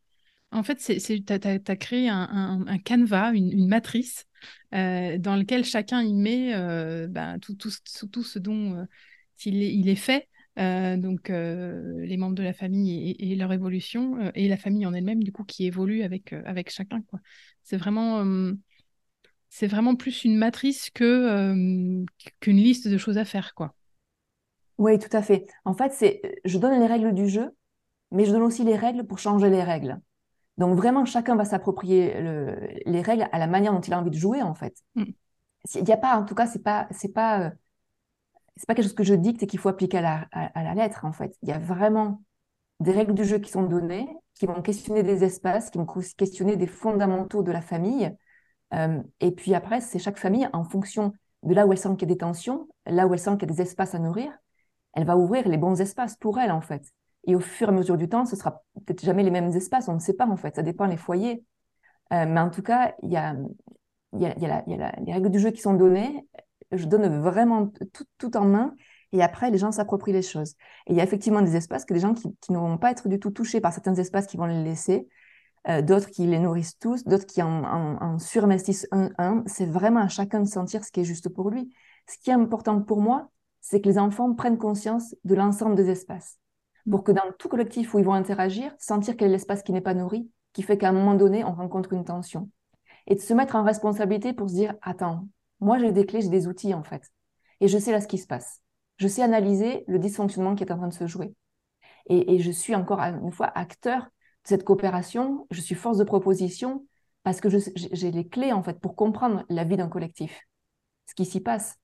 En fait, tu as, créé un, un, canevas, une, matrice dans lequel chacun y met ben, tout, ce dont il est fait. Euh, donc euh, les membres de la famille et, leur évolution, euh, et la famille en elle-même, du coup, qui évolue avec, avec chacun. Quoi. C'est vraiment, c'est vraiment plus une matrice que, qu'une liste de choses à faire. Quoi. Oui, tout à fait. En fait, c'est, je donne les règles du jeu, mais je donne aussi les règles pour changer les règles. Donc vraiment, chacun va s'approprier les règles à la manière dont il a envie de jouer, en fait. Mm. Il n'y a pas, en tout cas, c'est pas, c'est pas c'est pas quelque chose que je dicte et qu'il faut appliquer à la, lettre, en fait. Il y a vraiment des règles du jeu qui sont données, qui vont questionner des espaces, qui vont questionner des fondamentaux de la famille. Euh, et puis après, c'est chaque famille, en fonction de là où elle sent qu'il y a des tensions, là où elle sent qu'il y a des espaces à nourrir, elle va ouvrir les bons espaces pour elle, en fait. Et au fur et à mesure du temps, ce sera peut-être jamais les mêmes espaces, on ne sait pas, en fait. Ça dépend des foyers. Euh, mais en tout cas, il y a les règles du jeu qui sont données, je donne vraiment tout, tout, en main. Et après, les gens s'approprient les choses. Et il y a effectivement des espaces que des gens qui, qui ne vont pas être du tout touchés par certains espaces qui vont les laisser, euh, d'autres qui les nourrissent tous, d'autres qui en, en, surinvestissent un, un. C'est vraiment à chacun de sentir ce qui est juste pour lui. Ce qui est important pour moi, c'est que les enfants prennent conscience de l'ensemble des espaces. Pour que dans tout collectif où ils vont interagir, sentir quel est l'espace qui n'est pas nourri, qui fait qu'à un moment donné, on rencontre une tension. Et de se mettre en responsabilité pour se dire, attends, moi, j'ai des clés, j'ai des outils, en fait. Et je sais là ce qui se passe. Je sais analyser le dysfonctionnement qui est en train de se jouer. Et, je suis encore une fois acteur de cette coopération. Je suis force de proposition parce que j'ai les clés, en fait, pour comprendre la vie d'un collectif, ce qui s'y passe.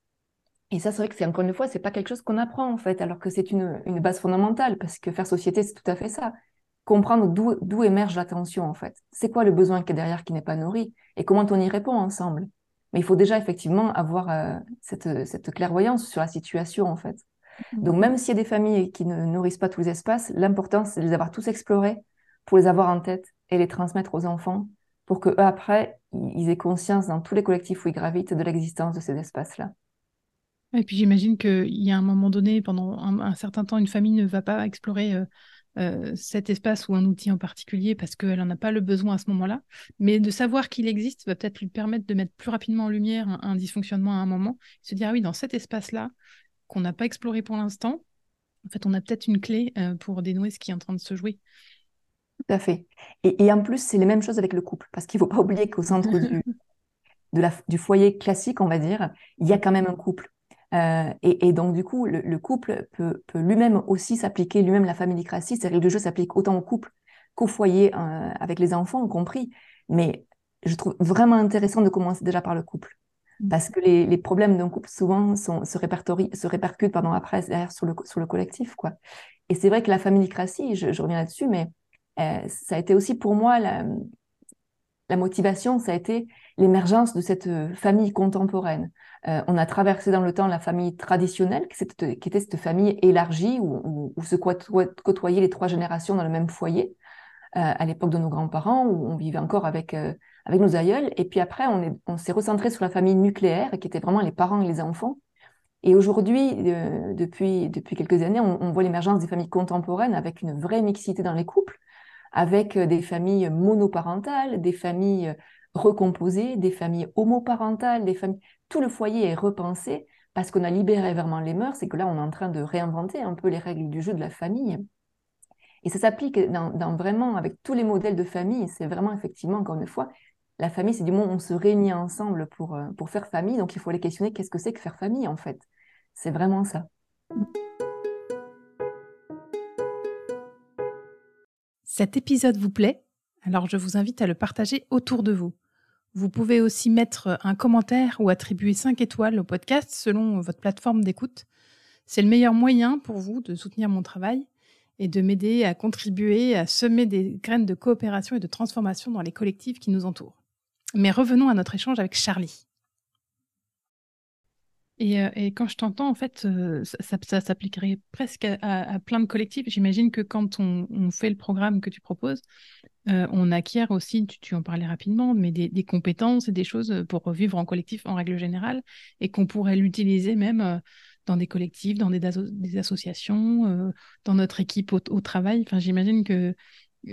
Et ça, c'est vrai que c'est encore une fois, c'est pas quelque chose qu'on apprend, en fait, alors que c'est une, une base fondamentale parce que faire société, c'est tout à fait ça comprendre d'où émerge l'attention en fait. C'est quoi le besoin qui est derrière qui n'est pas nourri? Et comment on y répond ensemble? Mais il faut déjà effectivement avoir euh, cette, cette, clairvoyance sur la situation, en fait. Mm-hmm. Donc, même s'il y a des familles qui ne nourrissent pas tous les espaces, l'important, c'est de les avoir tous explorés pour les avoir en tête et les transmettre aux enfants pour que après, ils aient conscience dans tous les collectifs où ils gravitent de l'existence de ces espaces-là. Et puis j'imagine qu'il y a un moment donné, pendant un, certain temps, une famille ne va pas explorer euh, euh, cet espace ou un outil en particulier parce qu'elle n'en a pas le besoin à ce moment-là. Mais de savoir qu'il existe va peut-être lui permettre de mettre plus rapidement en lumière un, dysfonctionnement à un moment, se dire ah oui, dans cet espace-là qu'on n'a pas exploré pour l'instant, en fait, on a peut-être une clé euh, pour dénouer ce qui est en train de se jouer. Tout à fait. Et, en plus, c'est les mêmes choses avec le couple, parce qu'il ne faut pas (laughs) oublier qu'au centre du, (laughs) de la, du foyer classique, on va dire, il y a quand même un couple. Euh, et, donc, du coup, le, couple peut, lui-même aussi s'appliquer, lui-même la familicratie, c'est-à-dire que le jeu s'applique autant au couple qu'au foyer euh, avec les enfants, compris. Mais je trouve vraiment intéressant de commencer déjà par le couple. Mmh. Parce que les, problèmes d'un couple, souvent, sont, se, se répercutent pardon, après, derrière, sur le, sur le collectif. Quoi. Et c'est vrai que la familicratie, je, je reviens là-dessus, mais euh, ça a été aussi pour moi la, la motivation, ça a été l'émergence de cette euh, famille contemporaine. Euh, on a traversé dans le temps la famille traditionnelle, qui était, cette famille élargie, où, se côtoyaient les trois générations dans le même foyer, à l'époque de nos grands-parents, où on vivait encore avec, avec nos aïeuls. Et puis après, on s'est recentré sur la famille nucléaire, qui était vraiment les parents et les enfants. Et aujourd'hui, depuis, depuis quelques années, on voit l'émergence des familles contemporaines avec une vraie mixité dans les couples avec euh, des familles monoparentales, des familles euh, recomposées, des familles homoparentales, des familles... Tout le foyer est repensé parce qu'on a libéré vraiment les mœurs et que là, on est en train de réinventer un peu les règles du jeu de la famille. Et ça s'applique dans, vraiment avec tous les modèles de famille. C'est vraiment effectivement, encore une fois, la famille, c'est du moment où on se réunit ensemble pour, euh, pour faire famille. Donc, il faut aller questionner qu'est-ce que c'est que faire famille, en fait? C'est vraiment ça. Cet épisode vous plaît? Alors je vous invite à le partager autour de vous. Vous pouvez aussi mettre un commentaire ou attribuer 5 étoiles au podcast selon votre plateforme d'écoute. C'est le meilleur moyen pour vous de soutenir mon travail et de m'aider à contribuer à semer des graines de coopération et de transformation dans les collectifs qui nous entourent. Mais revenons à notre échange avec Charlie. Euh, et, quand je t'entends, en fait, euh, ça, s'appliquerait presque à, plein de collectifs. J'imagine que quand on, fait le programme que tu proposes, euh, on acquiert aussi, tu, en parlais rapidement, mais des, compétences et des choses pour vivre en collectif en règle générale, et qu'on pourrait l'utiliser même dans des collectifs, dans des, associations, dans notre équipe au, au travail. Enfin, j'imagine que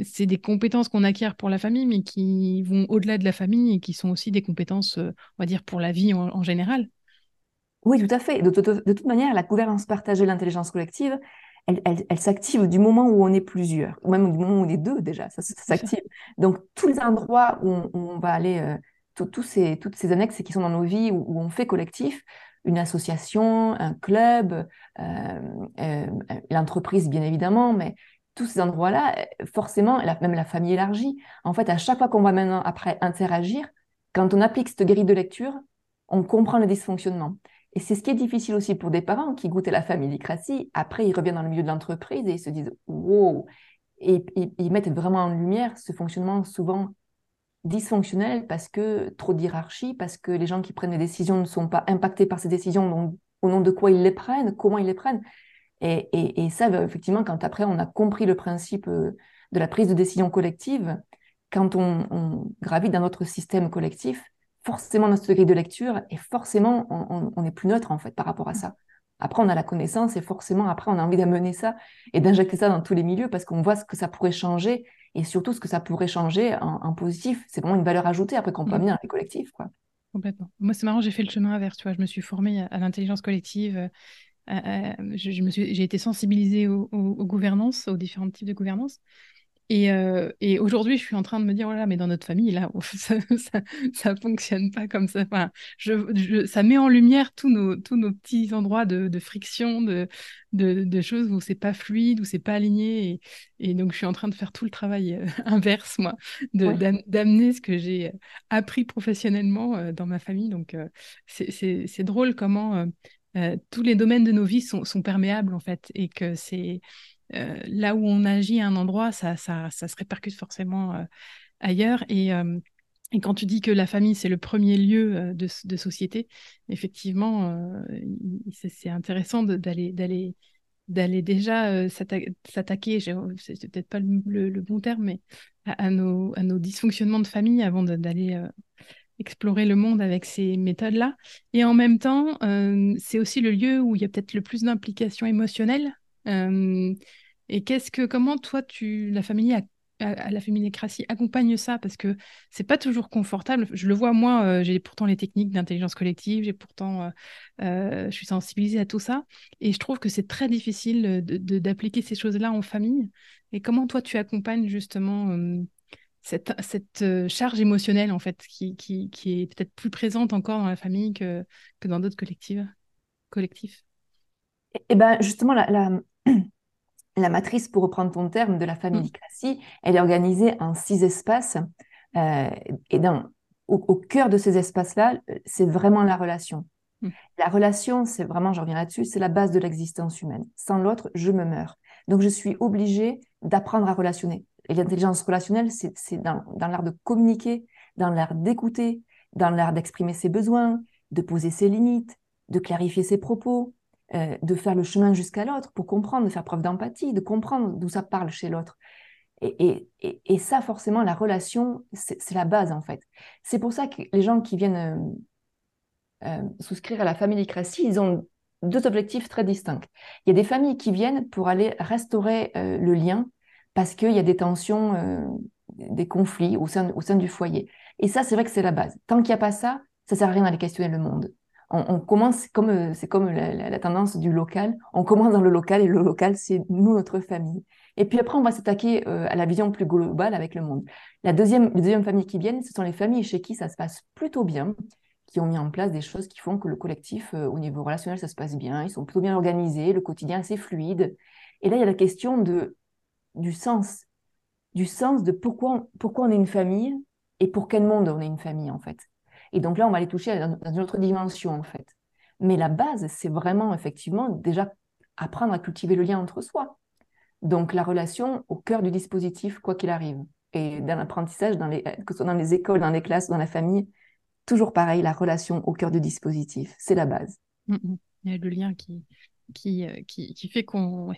c'est des compétences qu'on acquiert pour la famille, mais qui vont au-delà de la famille et qui sont aussi des compétences, on va dire, pour la vie en général. Oui, tout à fait. De, toute manière, la gouvernance partagée, l'intelligence collective, elle, s'active du moment où on est plusieurs, ou même du moment où on est deux déjà, ça, s'active. Donc, tous les endroits où on, va aller, euh, tous ces, toutes ces annexes qui sont dans nos vies, où, on fait collectif, une association, un club, euh, euh, l'entreprise, bien évidemment, mais tous ces endroits-là, forcément, même la famille élargie, en fait, à chaque fois qu'on va maintenant après interagir, quand on applique cette grille de lecture, on comprend le dysfonctionnement. Et c'est ce qui est difficile aussi pour des parents qui goûtent la familicratie. Après, ils reviennent dans le milieu de l'entreprise et ils se disent wow. Et, ils mettent vraiment en lumière ce fonctionnement souvent dysfonctionnel parce que trop de hiérarchie, parce que les gens qui prennent les décisions ne sont pas impactés par ces décisions, donc au nom de quoi ils les prennent, comment ils les prennent. Et, ça, bah, effectivement, quand après on a compris le principe euh, de la prise de décision collective, quand on, on gravite dans notre système collectif, forcément notre grille de lecture et forcément on, est plus neutre en fait par rapport à ça. Après, on a la connaissance et forcément après on a envie d'amener ça et d'injecter ça dans tous les milieux parce qu'on voit ce que ça pourrait changer et surtout ce que ça pourrait changer en, positif. C'est vraiment une valeur ajoutée après qu'on peut mmh. amener dans les collectifs. Quoi. Complètement. Moi, c'est marrant, j'ai fait le chemin inverse. Tu vois, je me suis formée à, l'intelligence collective. Euh, je, me suis, j'ai été sensibilisée aux, aux, gouvernances, aux différents types de gouvernance. Euh, et, aujourd'hui, je suis en train de me dire, voilà, oh mais dans notre famille, là, (laughs) ça, ça, fonctionne pas comme ça. Enfin, je, ça met en lumière tous nos, tous nos petits endroits de, friction, de, de, choses où c'est pas fluide, où c'est pas aligné. Et, donc, je suis en train de faire tout le travail euh, (laughs) inverse, moi, d'amener ce que j'ai euh, appris professionnellement dans ma famille. Donc, c'est drôle comment tous les domaines de nos vies sont, sont perméables, en fait, et que c'est euh, là où on agit à un endroit, ça, ça, ça se répercute forcément euh, ailleurs. Et, euh, et, quand tu dis que la famille, c'est le premier lieu de, de société, effectivement, c'est intéressant d'aller d'aller d'aller déjà s'attaquer, c'est peut-être pas le, bon terme, mais à, nos, à nos dysfonctionnements de famille avant d'aller explorer le monde avec ces méthodes-là. Et en même temps, c'est aussi le lieu où il y a peut-être le plus d'implication émotionnelle et qu'est-ce que, comment toi, tu, la famille à la féminicratie accompagne ça? Parce que c'est pas toujours confortable. Je le vois moi, euh, j'ai pourtant les techniques d'intelligence collective, j'ai pourtant, euh, euh, je suis sensibilisée à tout ça, et je trouve que c'est très difficile d'appliquer ces choses-là en famille. Et comment toi tu accompagnes justement cette, cette charge émotionnelle en fait qui, qui, qui est peut-être plus présente encore dans la famille que, que dans d'autres collectifs collectifs? Et eh ben justement la la matrice, pour reprendre ton terme, de la famille mmh. elle est organisée en six espaces. Euh, et dans, au, cœur de ces espaces-là, c'est vraiment la relation. Mm. La relation, c'est vraiment, je reviens là-dessus, c'est la base de l'existence humaine. Sans l'autre, je me meurs. Donc, je suis obligée d'apprendre à relationner. Et l'intelligence relationnelle, c'est dans, dans l'art de communiquer, dans l'art d'écouter, dans l'art d'exprimer ses besoins, de poser ses limites, de clarifier ses propos, euh, de faire le chemin jusqu'à l'autre pour comprendre, de faire preuve d'empathie, de comprendre d'où ça parle chez l'autre. Et, et, et, ça, forcément, la relation, c'est la base, en fait. C'est pour ça que les gens qui viennent euh, euh, souscrire à la familicratie, ils ont deux objectifs très distincts. Il y a des familles qui viennent pour aller restaurer le lien parce qu'il y a des tensions, des conflits au sein, au sein du foyer. Et ça, c'est vrai que c'est la base. Tant qu'il n'y a pas ça, ça sert à rien d'aller questionner le monde. On, commence comme euh, c'est comme la, tendance du local. On commence dans le local et le local, c'est nous, notre famille. Et puis après, on va s'attaquer euh, à la vision plus globale avec le monde. La deuxième, les deuxième famille qui viennent, ce sont les familles chez qui ça se passe plutôt bien, qui ont mis en place des choses qui font que le collectif, euh, au niveau relationnel, ça se passe bien. Ils sont plutôt bien organisés, le quotidien assez fluide. Et là, il y a la question de du sens, du sens de pourquoi, pourquoi on est une famille et pour quel monde on est une famille en fait. Et donc là, on va aller toucher dans une autre dimension en fait. Mais la base, c'est vraiment effectivement déjà apprendre à cultiver le lien entre soi. Donc la relation au cœur du dispositif, quoi qu'il arrive. Et dans l'apprentissage, dans les, que ce soit dans les écoles, dans les classes, dans la famille, toujours pareil, la relation au cœur du dispositif, c'est la base. Mm, mm. Il y a le lien qui, qui, euh, qui, qui fait qu'on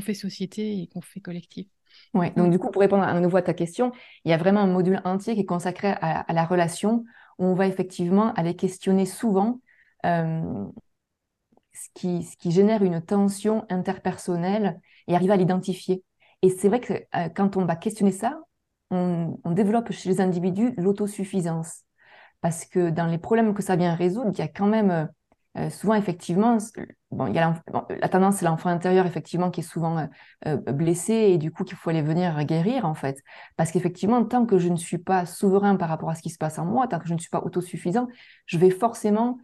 fait société et qu'on fait collectif. Ouais, donc du coup, pour répondre à nouveau à ta question, il y a vraiment un module entier qui est consacré à, la relation, on va effectivement aller questionner souvent euh, ce, qui, ce qui génère une tension interpersonnelle et arriver à l'identifier. Et c'est vrai que euh, quand on va questionner ça, on, on développe chez les individus l'autosuffisance. Parce que dans les problèmes que ça vient résoudre, il y a quand même euh, souvent, effectivement, la tendance, c'est l'enfant intérieur, effectivement, qui est souvent euh, euh, blessé et du coup qu'il faut aller venir guérir, en fait. Parce qu'effectivement, tant que je ne suis pas souverain par rapport à ce qui se passe en moi, tant que je ne suis pas autosuffisant, je vais forcément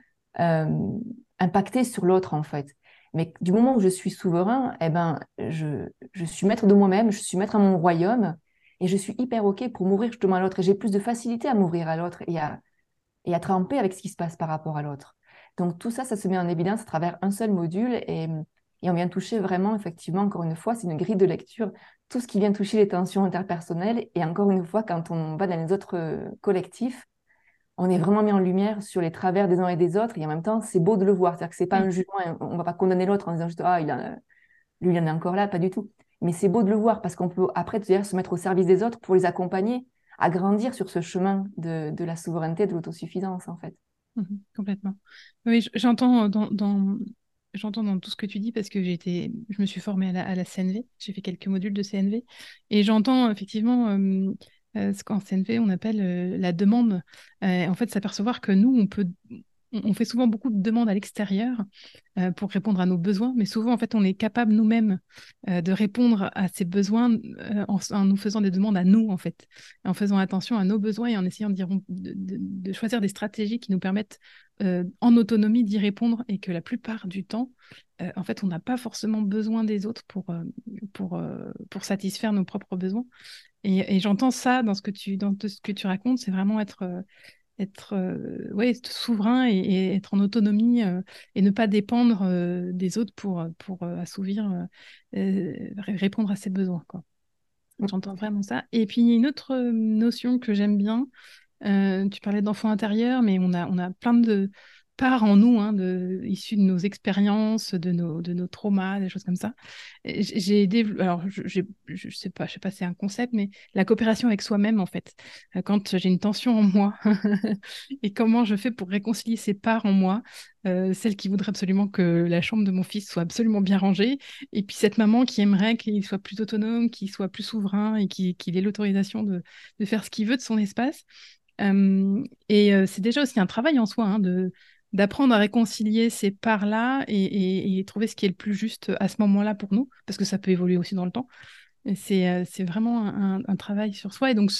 impacter sur l'autre, en fait. Mais du moment où je suis souverain, eh ben, je, suis maître de moi-même, je suis maître à mon royaume et je suis hyper OK pour m'ouvrir justement à l'autre. Et j'ai plus de facilité à m'ouvrir à l'autre et à, et à tremper avec ce qui se passe par rapport à l'autre. Donc tout ça, ça se met en évidence à travers un seul module et, on vient toucher vraiment, effectivement, encore une fois, c'est une grille de lecture, tout ce qui vient toucher les tensions interpersonnelles. Et encore une fois, quand on va dans les autres euh, collectifs, on est vraiment mis en lumière sur les travers des uns et des autres. Et en même temps, c'est beau de le voir. C'est-à-dire que c'est pas un jugement, on ne va pas condamner l'autre en disant juste, ah, il a, lui, il en est encore là, pas du tout. Mais c'est beau de le voir parce qu'on peut après se mettre au service des autres pour les accompagner à grandir sur ce chemin de, de la souveraineté, de l'autosuffisance, en fait. Mhm, complètement. Oui, j'entends dans, dans, j'entends dans tout ce que tu dis parce que été, je me suis formée à la, CNV, j'ai fait quelques modules de CNV et j'entends effectivement euh, euh, ce qu'en CNV on appelle euh, la demande. en fait, s'apercevoir que nous, on peut on fait souvent beaucoup de demandes à l'extérieur euh, pour répondre à nos besoins, mais souvent, en fait, on est capable nous-mêmes euh, de répondre à ces besoins euh, en, nous faisant des demandes à nous, en fait, en faisant attention à nos besoins et en essayant de, choisir des stratégies qui nous permettent en autonomie d'y répondre et que la plupart du temps, en fait, on n'a pas forcément besoin des autres pour, satisfaire nos propres besoins. Et, j'entends ça dans ce que tu racontes, c'est vraiment être être, euh, ouais, être souverain et, être en autonomie euh, et ne pas dépendre euh, des autres pour, pour assouvir, répondre à ses besoins. Quoi. J'entends vraiment ça. Et puis, une autre notion que j'aime bien, tu parlais d'enfant intérieur, mais on a, on a plein de, part en nous, hein, de, issu de nos expériences, de nos, de nos traumas, des choses comme ça. J'ai alors je, je, sais pas, je sais pas, c'est un concept, mais la coopération avec soi-même en fait. Euh, quand j'ai une tension en moi (laughs) et comment je fais pour réconcilier ces parts en moi, euh, celle qui voudrait absolument que la chambre de mon fils soit absolument bien rangée, et puis cette maman qui aimerait qu'il soit plus autonome, qu'il soit plus souverain et qu'il ait l'autorisation de, de, faire ce qu'il veut de son espace. Euh, et c'est déjà aussi un travail en soi hein, de d'apprendre à réconcilier ces parts-là et, trouver ce qui est le plus juste à ce moment-là pour nous, parce que ça peut évoluer aussi dans le temps. C'est euh, vraiment un, travail sur soi. Et donc,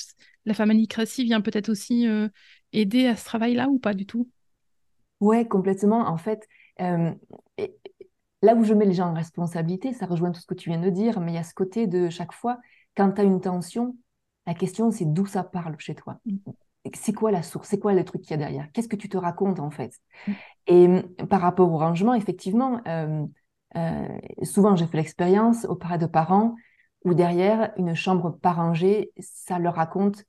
la familicratie vient peut-être aussi euh, aider à ce travail-là ou pas du tout? Ouais, complètement. En fait, euh, là où je mets les gens en responsabilité, ça rejoint tout ce que tu viens de dire, mais il y a ce côté de chaque fois, quand tu as une tension, la question c'est d'où ça parle chez toi. Mm. c'est quoi la source? C'est quoi le truc qu'il y a derrière? Qu'est-ce que tu te racontes en fait? Mm. Et hum, par rapport au rangement, effectivement, euh, euh, souvent j'ai fait l'expérience auprès de parents où derrière une chambre pas rangée, ça leur raconte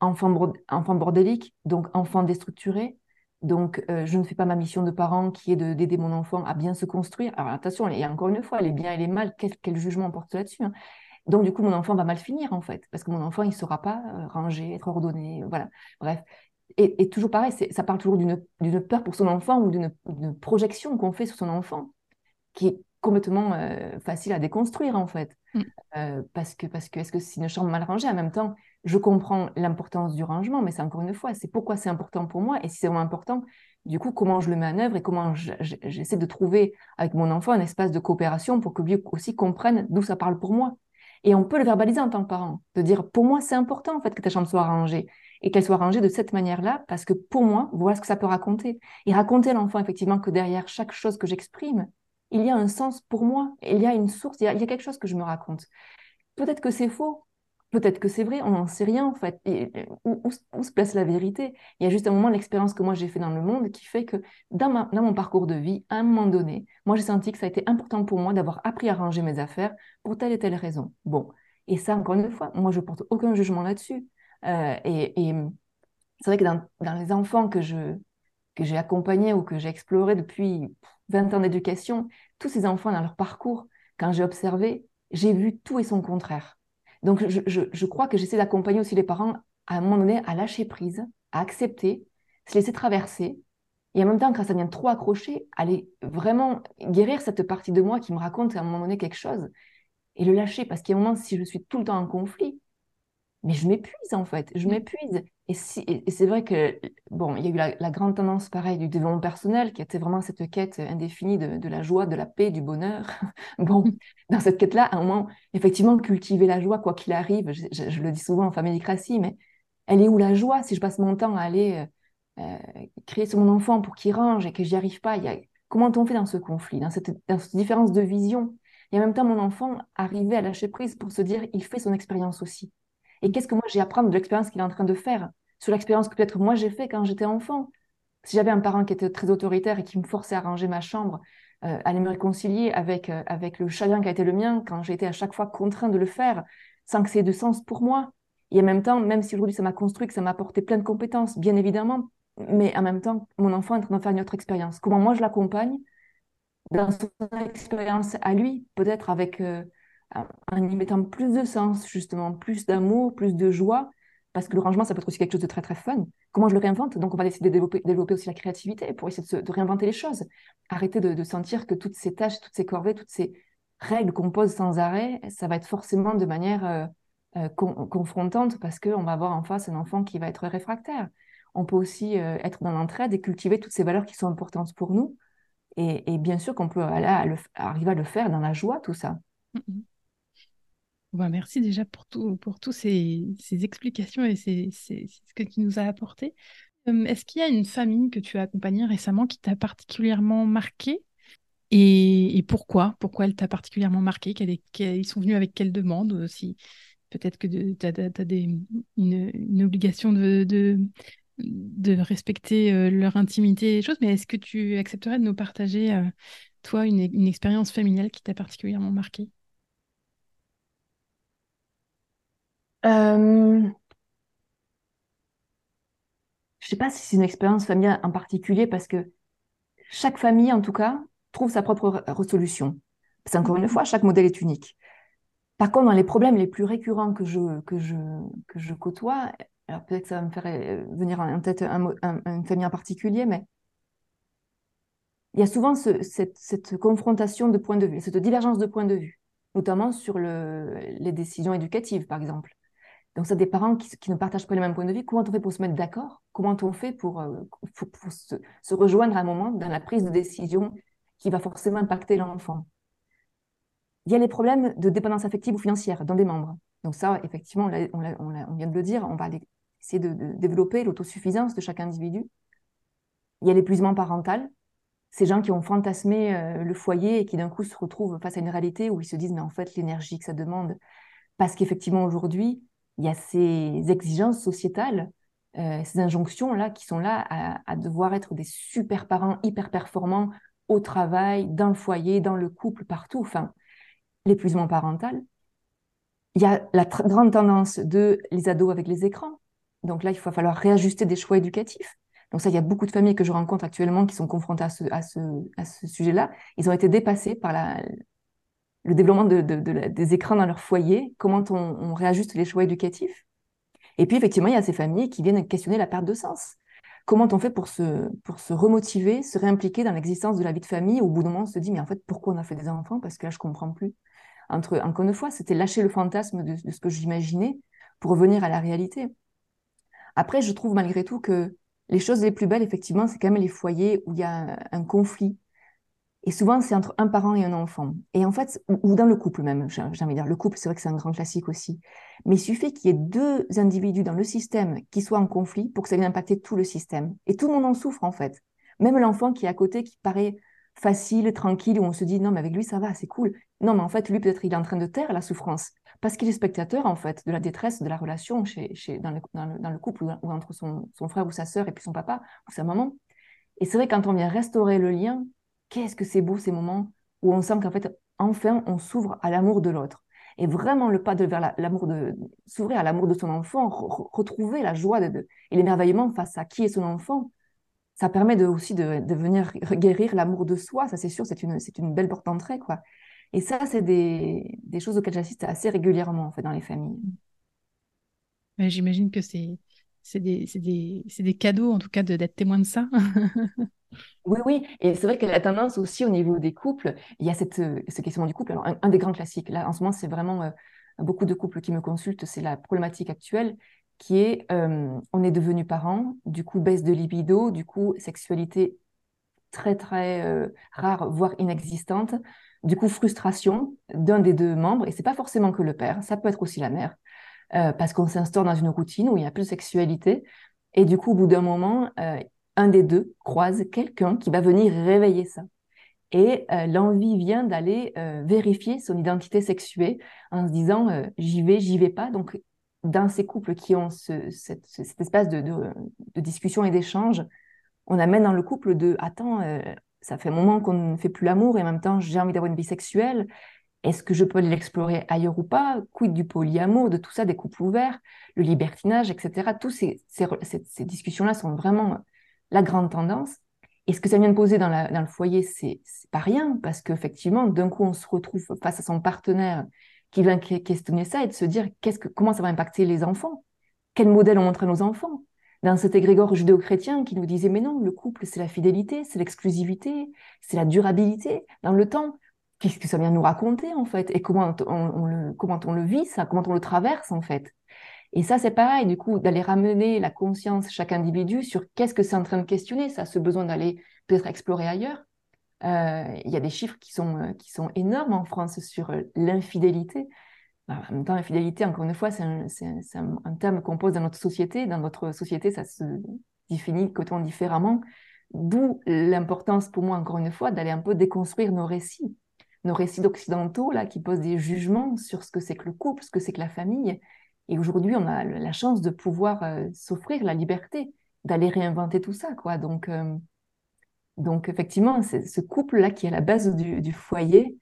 enfant, enfant bordélique, donc enfant déstructuré. Donc, euh, je ne fais pas ma mission de parent qui est d'aider mon enfant à bien se construire. Alors, attention, il y a encore une fois, les biens et les mal, quel, jugement on porte là-dessus hein. Donc, du coup, mon enfant va mal finir, en fait, parce que mon enfant, il ne saura pas euh, ranger, être ordonné, voilà. Bref. Et, toujours pareil, ça parle toujours d'une peur pour son enfant ou d'une projection qu'on fait sur son enfant, qui est complètement euh, facile à déconstruire, en fait. Mm. Euh, parce que, parce que est-ce que c'est une chambre mal rangée? En même temps, je comprends l'importance du rangement, mais c'est encore une fois, c'est pourquoi c'est important pour moi. Et si c'est vraiment important, du coup, comment je le mets en œuvre et comment j'essaie de trouver avec mon enfant un espace de coopération pour que lui aussi comprenne d'où ça parle pour moi. Et on peut le verbaliser en tant que parent, de dire pour moi c'est important en fait que ta chambre soit rangée et qu'elle soit rangée de cette manière-là parce que pour moi voilà ce que ça peut raconter. Et raconter à l'enfant effectivement que derrière chaque chose que j'exprime il y a un sens pour moi. Il y a une source il y a, il y a quelque chose que je me raconte. Peut-être que c'est faux Peut-être que c'est vrai, on n'en sait rien en fait. Où, se place la vérité? Il y a juste un moment l'expérience que moi j'ai fait dans le monde qui fait que dans, mon parcours de vie, à un moment donné, moi j'ai senti que ça a été important pour moi d'avoir appris à ranger mes affaires pour telle et telle raison. Bon, et ça encore une fois, moi je porte aucun jugement là-dessus. Euh, et, c'est vrai que dans, les enfants que j'ai accompagnés ou que j'ai explorés depuis 20 ans d'éducation, tous ces enfants dans leur parcours, quand j'ai observé, j'ai vu tout et son contraire. Donc, je, crois que j'essaie d'accompagner aussi les parents à un moment donné à lâcher prise, à accepter, se laisser traverser, et en même temps, quand ça vient trop accrocher, aller vraiment guérir cette partie de moi qui me raconte à un moment donné quelque chose et le lâcher. Parce a un moment, si je suis tout le temps en conflit, mais je m'épuise en fait, je m'épuise. Et, si, et, c'est vrai que, bon, il y a eu la, grande tendance, pareil, du développement personnel, qui était vraiment cette quête indéfinie de, la joie, de la paix, du bonheur. (laughs) bon, dans cette quête-là, à un moment, effectivement, cultiver la joie, quoi qu'il arrive, je, le dis souvent en familicratie, mais elle est où la joie si je passe mon temps à aller euh, euh, créer sur mon enfant pour qu'il range et que j'y arrive pas? Y a... Comment on fait dans ce conflit, dans cette, dans cette différence de vision? Et en même temps, mon enfant arriver à lâcher prise pour se dire, il fait son expérience aussi. Et qu'est-ce que moi j'ai à apprendre de l'expérience qu'il est en train de faire Sur l'expérience que peut-être moi j'ai fait quand j'étais enfant? Si j'avais un parent qui était très autoritaire et qui me forçait à ranger ma chambre, euh, aller me réconcilier avec, euh, avec le chagrin qui a été le mien quand j'ai été à chaque fois contraint de le faire, sans que ça ait de sens pour moi. Et en même temps, même si aujourd'hui ça m'a construit, que ça m'a apporté plein de compétences, bien évidemment, mais en même temps, mon enfant est en train de faire une autre expérience. Comment moi je l'accompagne dans son expérience à lui, peut-être avec, euh, en y mettant plus de sens, justement, plus d'amour, plus de joie, parce que le rangement, ça peut être aussi quelque chose de très, très fun. Comment je le réinvente? Donc, on va essayer de développer, aussi la créativité pour essayer de, réinventer les choses. Arrêter de, sentir que toutes ces tâches, toutes ces corvées, toutes ces règles qu'on pose sans arrêt, ça va être forcément de manière euh, euh, confrontante parce qu'on va avoir en face un enfant qui va être réfractaire. On peut aussi euh, être dans l'entraide et cultiver toutes ces valeurs qui sont importantes pour nous. Et, bien sûr qu'on peut arriver à le faire dans la joie, tout ça. Bah, merci déjà pour, tout, pour tous ces, explications et c'est ce que tu nous as apporté. Est-ce qu'il y a une famille que tu as accompagnée récemment qui t'a particulièrement marqué et, pourquoi? Pourquoi elle t'a particulièrement marqué Ils sont venus avec quelle demande aussi Peut-être que tu as, une, obligation de, de, respecter euh, leur intimité et choses, mais est-ce que tu accepterais de nous partager, euh, toi, une, une expérience familiale qui t'a particulièrement marqué Euh, je ne sais pas si c'est une expérience familiale en particulier parce que chaque famille, en tout cas, trouve sa propre résolution. C'est encore une mhm. fois, chaque modèle est unique. Par contre, dans les problèmes les plus récurrents que je, que je, que je côtoie, alors peut-être que ça va me faire euh, venir en tête une famille en particulier, mais il y a souvent cette, cette, confrontation de points de vue, cette divergence de points de vue, notamment sur le, les décisions éducatives, par exemple. Donc, c'est des parents qui, ne partagent pas le même point de vue. Comment on fait pour se mettre d'accord? Comment on fait pour, euh, se, rejoindre à un moment dans la prise de décision qui va forcément impacter l'enfant? Il y a les problèmes de dépendance affective ou financière dans des membres. Donc ça, effectivement, on, vient de le dire, on va essayer de, développer l'autosuffisance de chaque individu. Il y a l'épuisement parental, ces gens qui ont fantasmé euh, le foyer et qui d'un coup se retrouvent face à une réalité où ils se disent mais en fait l'énergie que ça demande parce qu'effectivement aujourd'hui il y a ces exigences sociétales ces injonctions-là qui sont là à, devoir être des super parents hyper performants au travail, dans le foyer, dans le couple, partout, enfin, l'épuisement parental. Il y a la grande tendance de les ados avec les écrans. Donc là, il va falloir réajuster des choix éducatifs. Donc ça, il y a beaucoup de familles que je rencontre actuellement qui sont confrontées à ce, à ce, à ce sujet-là. Ils ont été dépassés par la, le développement de, des écrans dans leur foyer, comment on, réajuste les choix éducatifs. Et puis, effectivement, il y a ces familles qui viennent questionner la perte de sens. Comment on fait pour se, pour se remotiver, se réimpliquer dans l'existence de la vie de famille Au bout d'un moment, on se dit, mais en fait, pourquoi on a fait des enfants? Parce que là, je comprends plus encore une fois, c'était lâcher le fantasme de, ce que j'imaginais pour revenir à la réalité. Après, je trouve malgré tout que les choses les plus belles, effectivement, c'est quand même les foyers où il y a un conflit. Et souvent, c'est entre un parent et un enfant. Et en fait, ou, dans le couple même, j'ai envie de dire. Le couple, c'est vrai que c'est un grand classique aussi. Mais il suffit qu'il y ait deux individus dans le système qui soient en conflit pour que ça vienne impacter tout le système. Et tout le monde en souffre, en fait. Même l'enfant qui est à côté, qui paraît facile, tranquille, où on se dit non, mais avec lui, ça va, c'est cool. Non, mais en fait, lui, peut-être, il est en train de taire la souffrance parce qu'il est spectateur, en fait, de la détresse de la relation chez, chez, dans, le, dans, le, couple ou, entre son, son, frère ou sa sœur et puis son papa ou sa maman. Et c'est vrai, quand on vient restaurer le lien, qu'est-ce que c'est beau ces moments où on sent qu'en fait, enfin, on s'ouvre à l'amour de l'autre. Et vraiment, le pas de vers l'amour de s'ouvrir à l'amour de son enfant, retrouver la joie de, et l'émerveillement face à qui est son enfant, ça permet aussi de, venir guérir l'amour de soi. Ça, c'est sûr, c'est une, une belle porte d'entrée, quoi. Et ça, c'est des, des choses auxquelles j'assiste assez régulièrement, en fait, dans les familles. J'imagine que c'est, c'est des, des, des, cadeaux, en tout cas, d'être témoin de ça. (laughs) oui, oui. Et c'est vrai que la tendance aussi au niveau des couples, il y a cette, ce questionnement du couple. Alors, un, des grands classiques, là, en ce moment, c'est vraiment euh, beaucoup de couples qui me consultent, c'est la problématique actuelle qui est euh, on est devenu parents, du coup baisse de libido, du coup sexualité très très euh, rare, voire inexistante, du coup frustration d'un des deux membres, et c'est pas forcément que le père, ça peut être aussi la mère, euh, parce qu'on s'instaure dans une routine où il n'y a plus de sexualité, et du coup au bout d'un moment, un des deux croise quelqu'un qui va venir réveiller ça. Et l'envie vient d'aller vérifier son identité sexuée en se disant j'y vais, j'y vais pas. Donc dans ces couples qui ont cet espace de, discussion et d'échange, on amène dans le couple de attends, euh, ça fait un moment qu'on ne fait plus l'amour et en même temps j'ai envie d'avoir une vie sexuelle. Est-ce que je peux l'explorer ailleurs ou pas? Quid du polyamour, de tout ça, des couples ouverts, le libertinage, etc. Ces, ces, discussions-là sont vraiment la grande tendance. Et ce que ça vient de poser dans, le foyer, c'est pas rien, parce qu'effectivement, d'un coup, on se retrouve face à son partenaire qui vient questionner ça et de se dire que, comment ça va impacter les enfants? Quel modèle on montre à nos enfants? Dans cet égrégore judéo-chrétien qui nous disait mais non, le couple c'est la fidélité, c'est l'exclusivité, c'est la durabilité. Dans le temps. Qu'est-ce que ça vient nous raconter en fait? Et comment on, le, comment on le vit ça? Comment on le traverse en fait? Et ça, c'est pareil, du coup, d'aller ramener la conscience chaque individu sur qu'est-ce que c'est en train de questionner, ça, ce besoin d'aller peut-être explorer ailleurs, euh, il y a des chiffres qui sont, euh, qui sont énormes en France sur euh, l'infidélité. Bah, en même temps, l'infidélité, encore une fois, c'est un, un, terme qu'on pose dans notre société. Dans notre société, ça se définit complètement différemment. D'où l'importance pour moi, encore une fois, d'aller un peu déconstruire nos récits. Nos récits occidentaux, là, qui posent des jugements sur ce que c'est que le couple, ce que c'est que la famille. Et aujourd'hui, on a la chance de pouvoir s'offrir la liberté d'aller réinventer tout ça, quoi. Donc, donc effectivement, c'est ce couple-là qui est à la base du, foyer.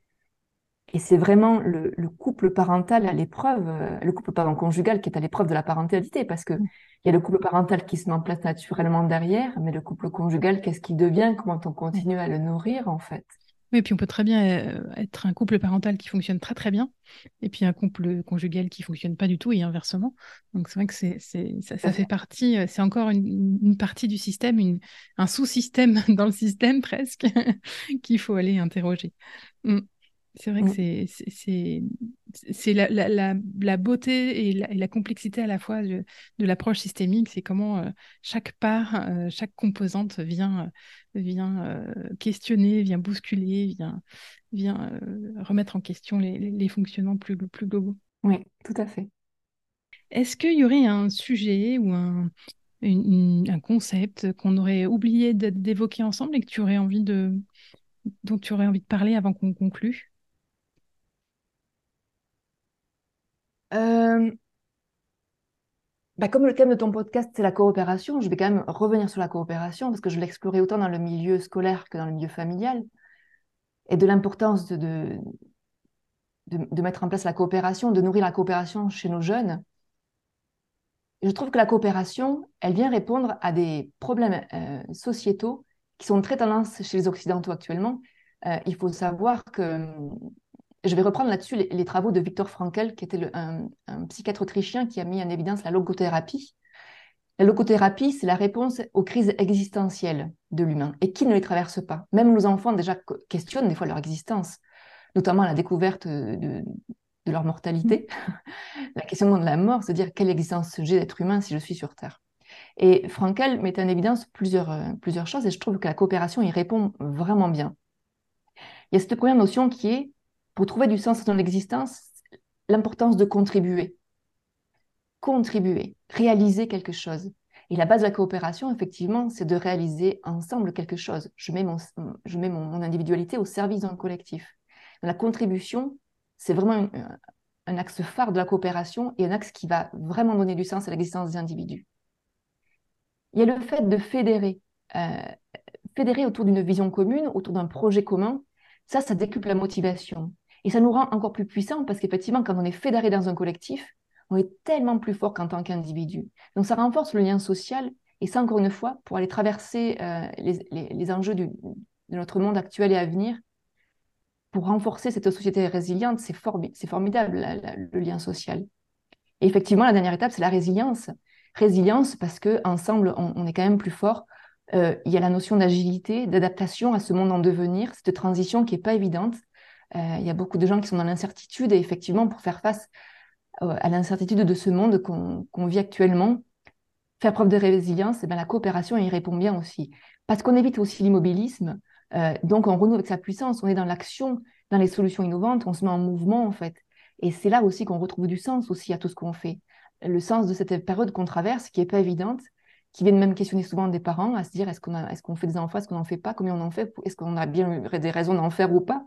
Et c'est vraiment le, couple parental à l'épreuve, euh, le couple pardon, conjugal qui est à l'épreuve de la parentalité, parce que mm. il y a le couple parental qui se met en place naturellement derrière, mais le couple conjugal, qu'est-ce qu'il devient Comment on continue à le nourrir en fait? Et puis on peut très bien euh, être un couple parental qui fonctionne très très bien, et puis un couple conjugal qui fonctionne pas du tout, et inversement. Donc c'est vrai que ça, fait partie, euh, c'est encore une, partie du système, un sous-système (laughs) dans le système presque, (laughs) qu'il faut aller interroger. Mm. C'est vrai que c'est, c'est, c'est la, la, la, beauté et la, et la, complexité à la fois de, de l'approche systémique, c'est comment euh, chaque part, euh, chaque composante vient, euh, vient questionner, vient bousculer, vient, vient remettre en question les, les, fonctionnements plus, plus globaux. Oui, tout à fait. Est-ce qu'il y aurait un sujet ou un, un concept qu'on aurait oublié d'évoquer ensemble et que tu aurais envie de, dont tu aurais envie de parler avant qu'on conclue? Euh, bah, comme le thème de ton podcast, c'est la coopération, je vais quand même revenir sur la coopération parce que je l'explorais autant dans le milieu scolaire que dans le milieu familial et de l'importance de, mettre en place la coopération, de nourrir la coopération chez nos jeunes. je trouve que la coopération, elle vient répondre à des problèmes euh, sociétaux qui sont très tendance chez les Occidentaux actuellement. Euh, il faut savoir que je vais reprendre là-dessus les, travaux de Victor Frankl, qui était un, psychiatre autrichien qui a mis en évidence la logothérapie. La logothérapie, c'est la réponse aux crises existentielles de l'humain. Et qui ne les traverse pas? Même nos enfants déjà questionnent des fois leur existence, notamment la découverte de, leur mortalité. (laughs) la question de la mort, c'est dire quelle existence j'ai d'être humain si je suis sur Terre. Et Frankel met en évidence plusieurs, euh, plusieurs choses et je trouve que la coopération y répond vraiment bien. Il y a cette première notion qui est pour trouver du sens dans l'existence, l'importance de contribuer. Contribuer, réaliser quelque chose. Et la base de la coopération, effectivement, c'est de réaliser ensemble quelque chose. Je mets mon, je mets mon, individualité au service d'un collectif. La contribution, c'est vraiment un, axe phare de la coopération et un axe qui va vraiment donner du sens à l'existence des individus. Il y a le fait de fédérer, euh, fédérer autour d'une vision commune, autour d'un projet commun. Ça, ça décuple la motivation. Et ça nous rend encore plus puissants parce qu'effectivement, quand on est fédéré dans un collectif, on est tellement plus fort qu'en tant qu'individu. Donc ça renforce le lien social et ça, encore une fois, pour aller traverser euh, les, enjeux de notre monde actuel et à venir, pour renforcer cette société résiliente, c'est formidable le lien social. Et effectivement, la dernière étape, c'est la résilience. Résilience parce qu'ensemble, on, on est quand même plus fort. Euh, il y a la notion d'agilité, d'adaptation à ce monde en devenir, cette transition qui n'est pas évidente. Euh, il y a beaucoup de gens qui sont dans l'incertitude et effectivement, pour faire face euh, à l'incertitude de ce monde qu'on vit actuellement, faire preuve de résilience, et eh bien, la coopération y répond bien aussi. Parce qu'on évite aussi l'immobilisme, euh, donc on renoue avec sa puissance, on est dans l'action, dans les solutions innovantes, on se met en mouvement en fait. Et c'est là aussi qu'on retrouve du sens aussi à tout ce qu'on fait. Le sens de cette période qu'on traverse, qui n'est pas évidente, qui viennent même questionner souvent des parents, à se dire est-ce qu'on est fait des enfants, est-ce qu'on n'en fait pas, combien on en fait, est-ce qu'on a bien des raisons d'en faire ou pas?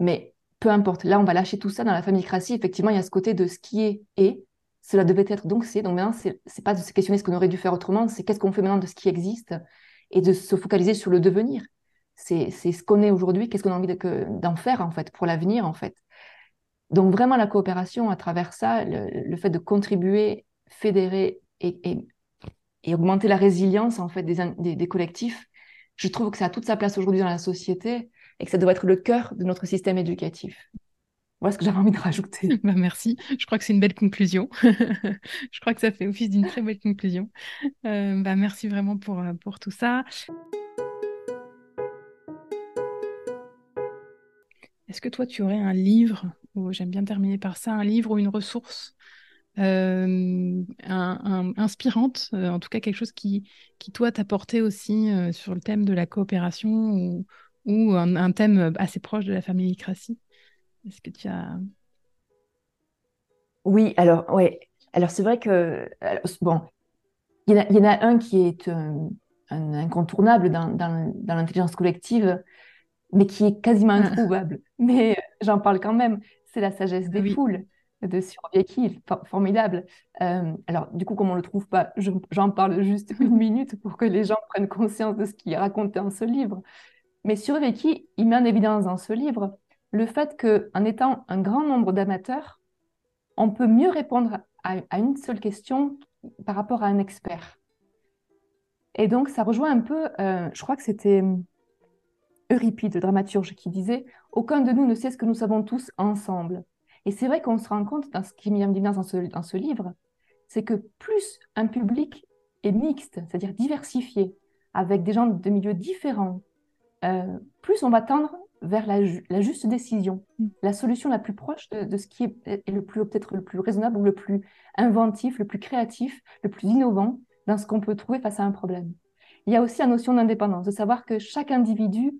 Mais peu importe, là, on va lâcher tout ça dans la famille Crassi. Effectivement, il y a ce côté de ce qui est et cela devait être donc c'est. Donc maintenant, c'est, pas de se questionner ce qu'on aurait dû faire autrement, c'est qu'est-ce qu'on fait maintenant de ce qui existe et de se focaliser sur le devenir. C'est, ce qu'on est aujourd'hui, qu'est-ce qu'on a envie d'en faire en fait pour l'avenir en fait. Donc vraiment la coopération à travers ça, le, fait de contribuer, fédérer et, et, augmenter la résilience en fait des, des collectifs, je trouve que ça a toute sa place aujourd'hui dans la société et que ça doit être le cœur de notre système éducatif. Voilà ce que j'avais envie de rajouter. (laughs) bah merci, je crois que c'est une belle conclusion. (laughs) je crois que ça fait office d'une très belle conclusion. Euh, bah merci vraiment pour, euh, pour tout ça. Est-ce que toi, tu aurais un livre, ou j'aime bien terminer par ça, un livre ou une ressource euh, inspirante, en tout cas quelque chose qui, qui toi, porté aussi sur le thème de la coopération ou, ou un, thème assez proche de la familicratie Est-ce que tu as... Oui, alors, ouais. alors c'est vrai que, bon, il y, en a un qui est un, incontournable dans, dans, l'intelligence collective, mais qui est quasiment introuvable. mais j'en parle quand même, c'est la sagesse des foules de Suroviecki, formidable. Euh, alors, du coup, comme on ne le trouve pas, j'en parle juste une (laughs) minute pour que les gens prennent conscience de ce qui est raconté dans ce livre. Mais Surveki, il met en évidence dans ce livre le fait qu'en étant un grand nombre d'amateurs, on peut mieux répondre à, une seule question par rapport à un expert. Et donc, ça rejoint un peu, euh, je crois que c'était Euripide, le dramaturge, qui disait Aucun de nous ne sait ce que nous savons tous ensemble. Et c'est vrai qu'on se rend compte, dans ce qui mis en évidence dans ce, dans ce livre, c'est que plus un public est mixte, c'est-à-dire diversifié, avec des gens de milieux différents, euh, plus on va tendre vers la, juste décision, mm. la solution la plus proche de, ce qui est, le plus peut-être le plus raisonnable ou le plus inventif, le plus créatif, le plus innovant dans ce qu'on peut trouver face à un problème. Il y a aussi la notion d'indépendance, de savoir que chaque individu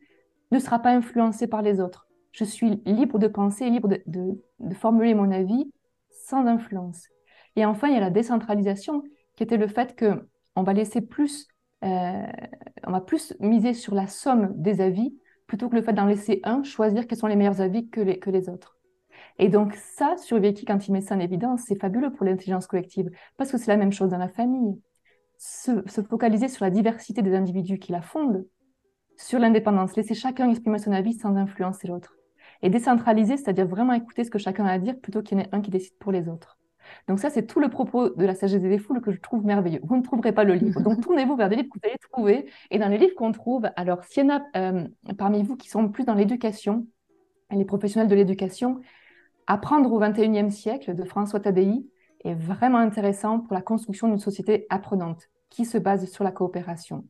ne sera pas influencé par les autres. Je suis libre de penser, libre de, de formuler mon avis sans influence. Et enfin, il y a la décentralisation, qui était le fait que on va laisser plus euh, on va plus miser sur la somme des avis plutôt que le fait d'en laisser un, choisir quels sont les meilleurs avis que les, que les autres. Et donc ça, sur Vicky, quand il met ça en évidence, c'est fabuleux pour l'intelligence collective, parce que c'est la même chose dans la famille. Se, se, focaliser sur la diversité des individus qui la fondent, sur l'indépendance, laisser chacun exprimer son avis sans influencer l'autre. Et décentraliser, c'est-à-dire vraiment écouter ce que chacun a à dire plutôt qu'il y en ait un qui décide pour les autres. Donc ça, c'est tout le propos de la sagesse des foules que je trouve merveilleux. Vous ne trouverez pas le livre. (laughs) Donc tournez-vous vers des livres que vous allez trouver. Et dans les livres qu'on trouve, alors s'il y en a euh, parmi vous qui sont plus dans l'éducation, les professionnels de l'éducation, Apprendre au XXIe siècle de François Tadei est vraiment intéressant pour la construction d'une société apprenante qui se base sur la coopération.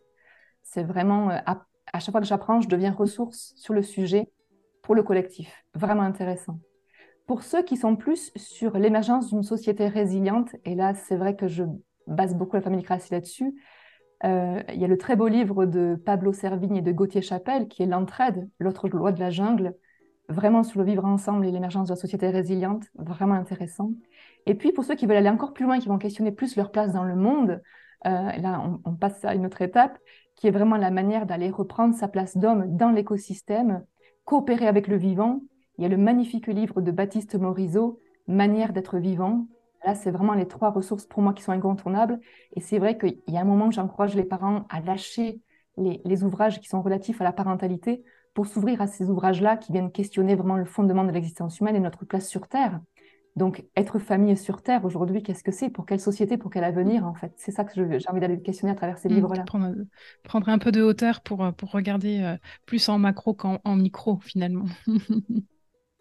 C'est vraiment, euh, à, à chaque fois que j'apprends, je deviens ressource sur le sujet pour le collectif. Vraiment intéressant. Pour ceux qui sont plus sur l'émergence d'une société résiliente, et là c'est vrai que je base beaucoup la famille Crassi là-dessus, euh, il y a le très beau livre de Pablo Servigne et de Gauthier Chapelle qui est L'entraide, l'autre loi de la jungle, vraiment sur le vivre ensemble et l'émergence de la société résiliente, vraiment intéressant. Et puis pour ceux qui veulent aller encore plus loin, qui vont questionner plus leur place dans le monde, euh, là on, on, passe à une autre étape, qui est vraiment la manière d'aller reprendre sa place d'homme dans l'écosystème, coopérer avec le vivant il y a le magnifique livre de Baptiste Morisot, Manière d'être vivant. Là, c'est vraiment les trois ressources pour moi qui sont incontournables. Et c'est vrai qu'il y a un moment où j'encourage les parents à lâcher les, les, ouvrages qui sont relatifs à la parentalité pour s'ouvrir à ces ouvrages-là qui viennent questionner vraiment le fondement de l'existence humaine et notre place sur Terre. Donc, être famille sur Terre aujourd'hui, qu'est-ce que c'est? Pour quelle société? Pour quel avenir, en fait? C'est ça que j'ai envie d'aller questionner à travers ces mmh, livres-là. Prendre, prendre, un peu de hauteur pour, pour regarder euh, plus en macro qu'en micro, finalement. (laughs)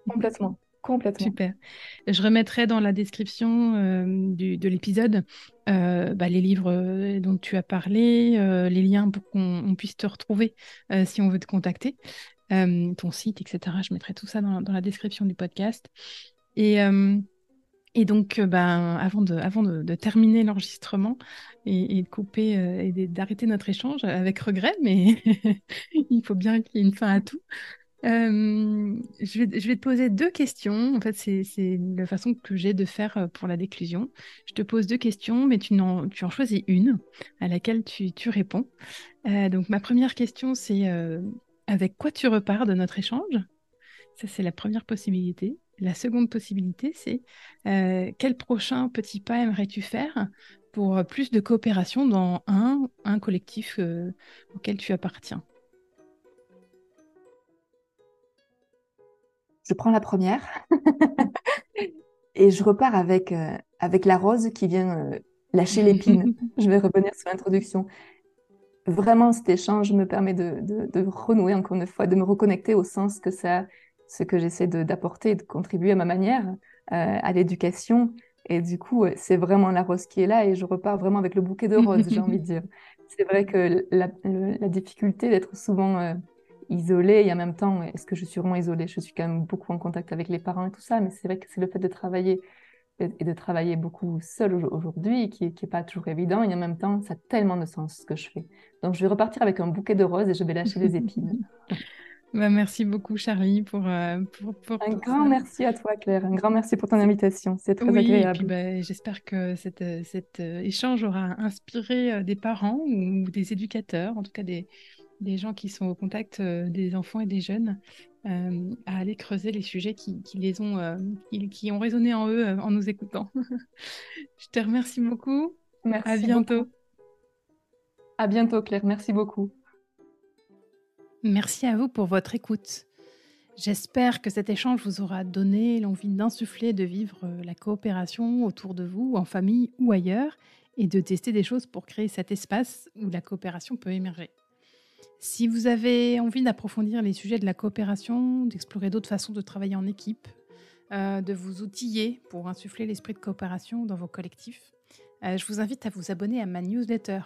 Complètement. Complètement. Super. Je remettrai dans la description euh, de l'épisode euh, bah, les livres euh, dont tu as parlé, les liens pour qu'on puisse te retrouver si on veut te contacter, ton site, etc. Je mettrai tout ça dans, la description du podcast. Et, donc, ben, avant, de, terminer l'enregistrement et, de couper et d'arrêter notre échange avec regret, mais (laughs) il faut bien qu'il y ait une fin à tout. Euh, je, vais, te poser deux questions. En fait, c'est la façon que j'ai de faire euh, pour la déclusion. Je te pose deux questions, mais tu en, choisis une à laquelle tu, réponds. Euh, donc, ma première question, c'est avec quoi tu repars de notre échange? Ça, c'est la première possibilité. La seconde possibilité, c'est quel prochain petit pas aimerais-tu faire pour plus de coopération dans un, un collectif auquel tu appartiens? Je prends la première (laughs) et je repars avec, euh, avec la rose qui vient euh, lâcher l'épine. (laughs) je vais revenir sur l'introduction. Vraiment, cet échange me permet de, de, de, renouer encore une fois, de me reconnecter au sens que ça, ce que j'essaie d'apporter, de, de, contribuer à ma manière euh, à l'éducation. Et du coup, c'est vraiment la rose qui est là et je repars vraiment avec le bouquet de roses, j'ai envie de dire. (laughs) C'est vrai que la, la difficulté d'être souvent isolée et en même temps, est-ce que je suis vraiment isolée? Je suis quand même beaucoup en contact avec les parents et tout ça, mais c'est vrai que c'est le fait de travailler et de travailler beaucoup seul aujourd'hui qui n'est pas toujours évident et en même temps, ça a tellement de sens ce que je fais. Donc, je vais repartir avec un bouquet de roses et je vais lâcher les épines. (laughs) Bah, merci beaucoup, Charlie, pour, euh, pour, pour Un grand ça. merci à toi, Claire. Un grand merci pour ton invitation. C'est très oui, agréable. Bah, J'espère que cet, cet euh, échange aura inspiré euh, des parents ou des éducateurs, en tout cas des, des gens qui sont au contact euh, des enfants et des jeunes euh, à aller creuser les sujets qui, qui les ont, euh, qui, qui, ont résonné en eux en nous écoutant. (laughs) Je te remercie beaucoup. Merci à bientôt. Beaucoup. À bientôt, Claire. Merci beaucoup. Merci à vous pour votre écoute. J'espère que cet échange vous aura donné l'envie d'insuffler de vivre la coopération autour de vous, en famille ou ailleurs, et de tester des choses pour créer cet espace où la coopération peut émerger. Si vous avez envie d'approfondir les sujets de la coopération, d'explorer d'autres façons de travailler en équipe, euh, de vous outiller pour insuffler l'esprit de coopération dans vos collectifs, euh, je vous invite à vous abonner à ma newsletter.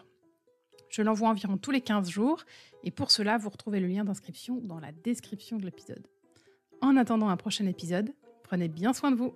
Je l'envoie environ tous les 15 jours et pour cela, vous retrouvez le lien d'inscription dans la description de l'épisode. En attendant un prochain épisode, prenez bien soin de vous.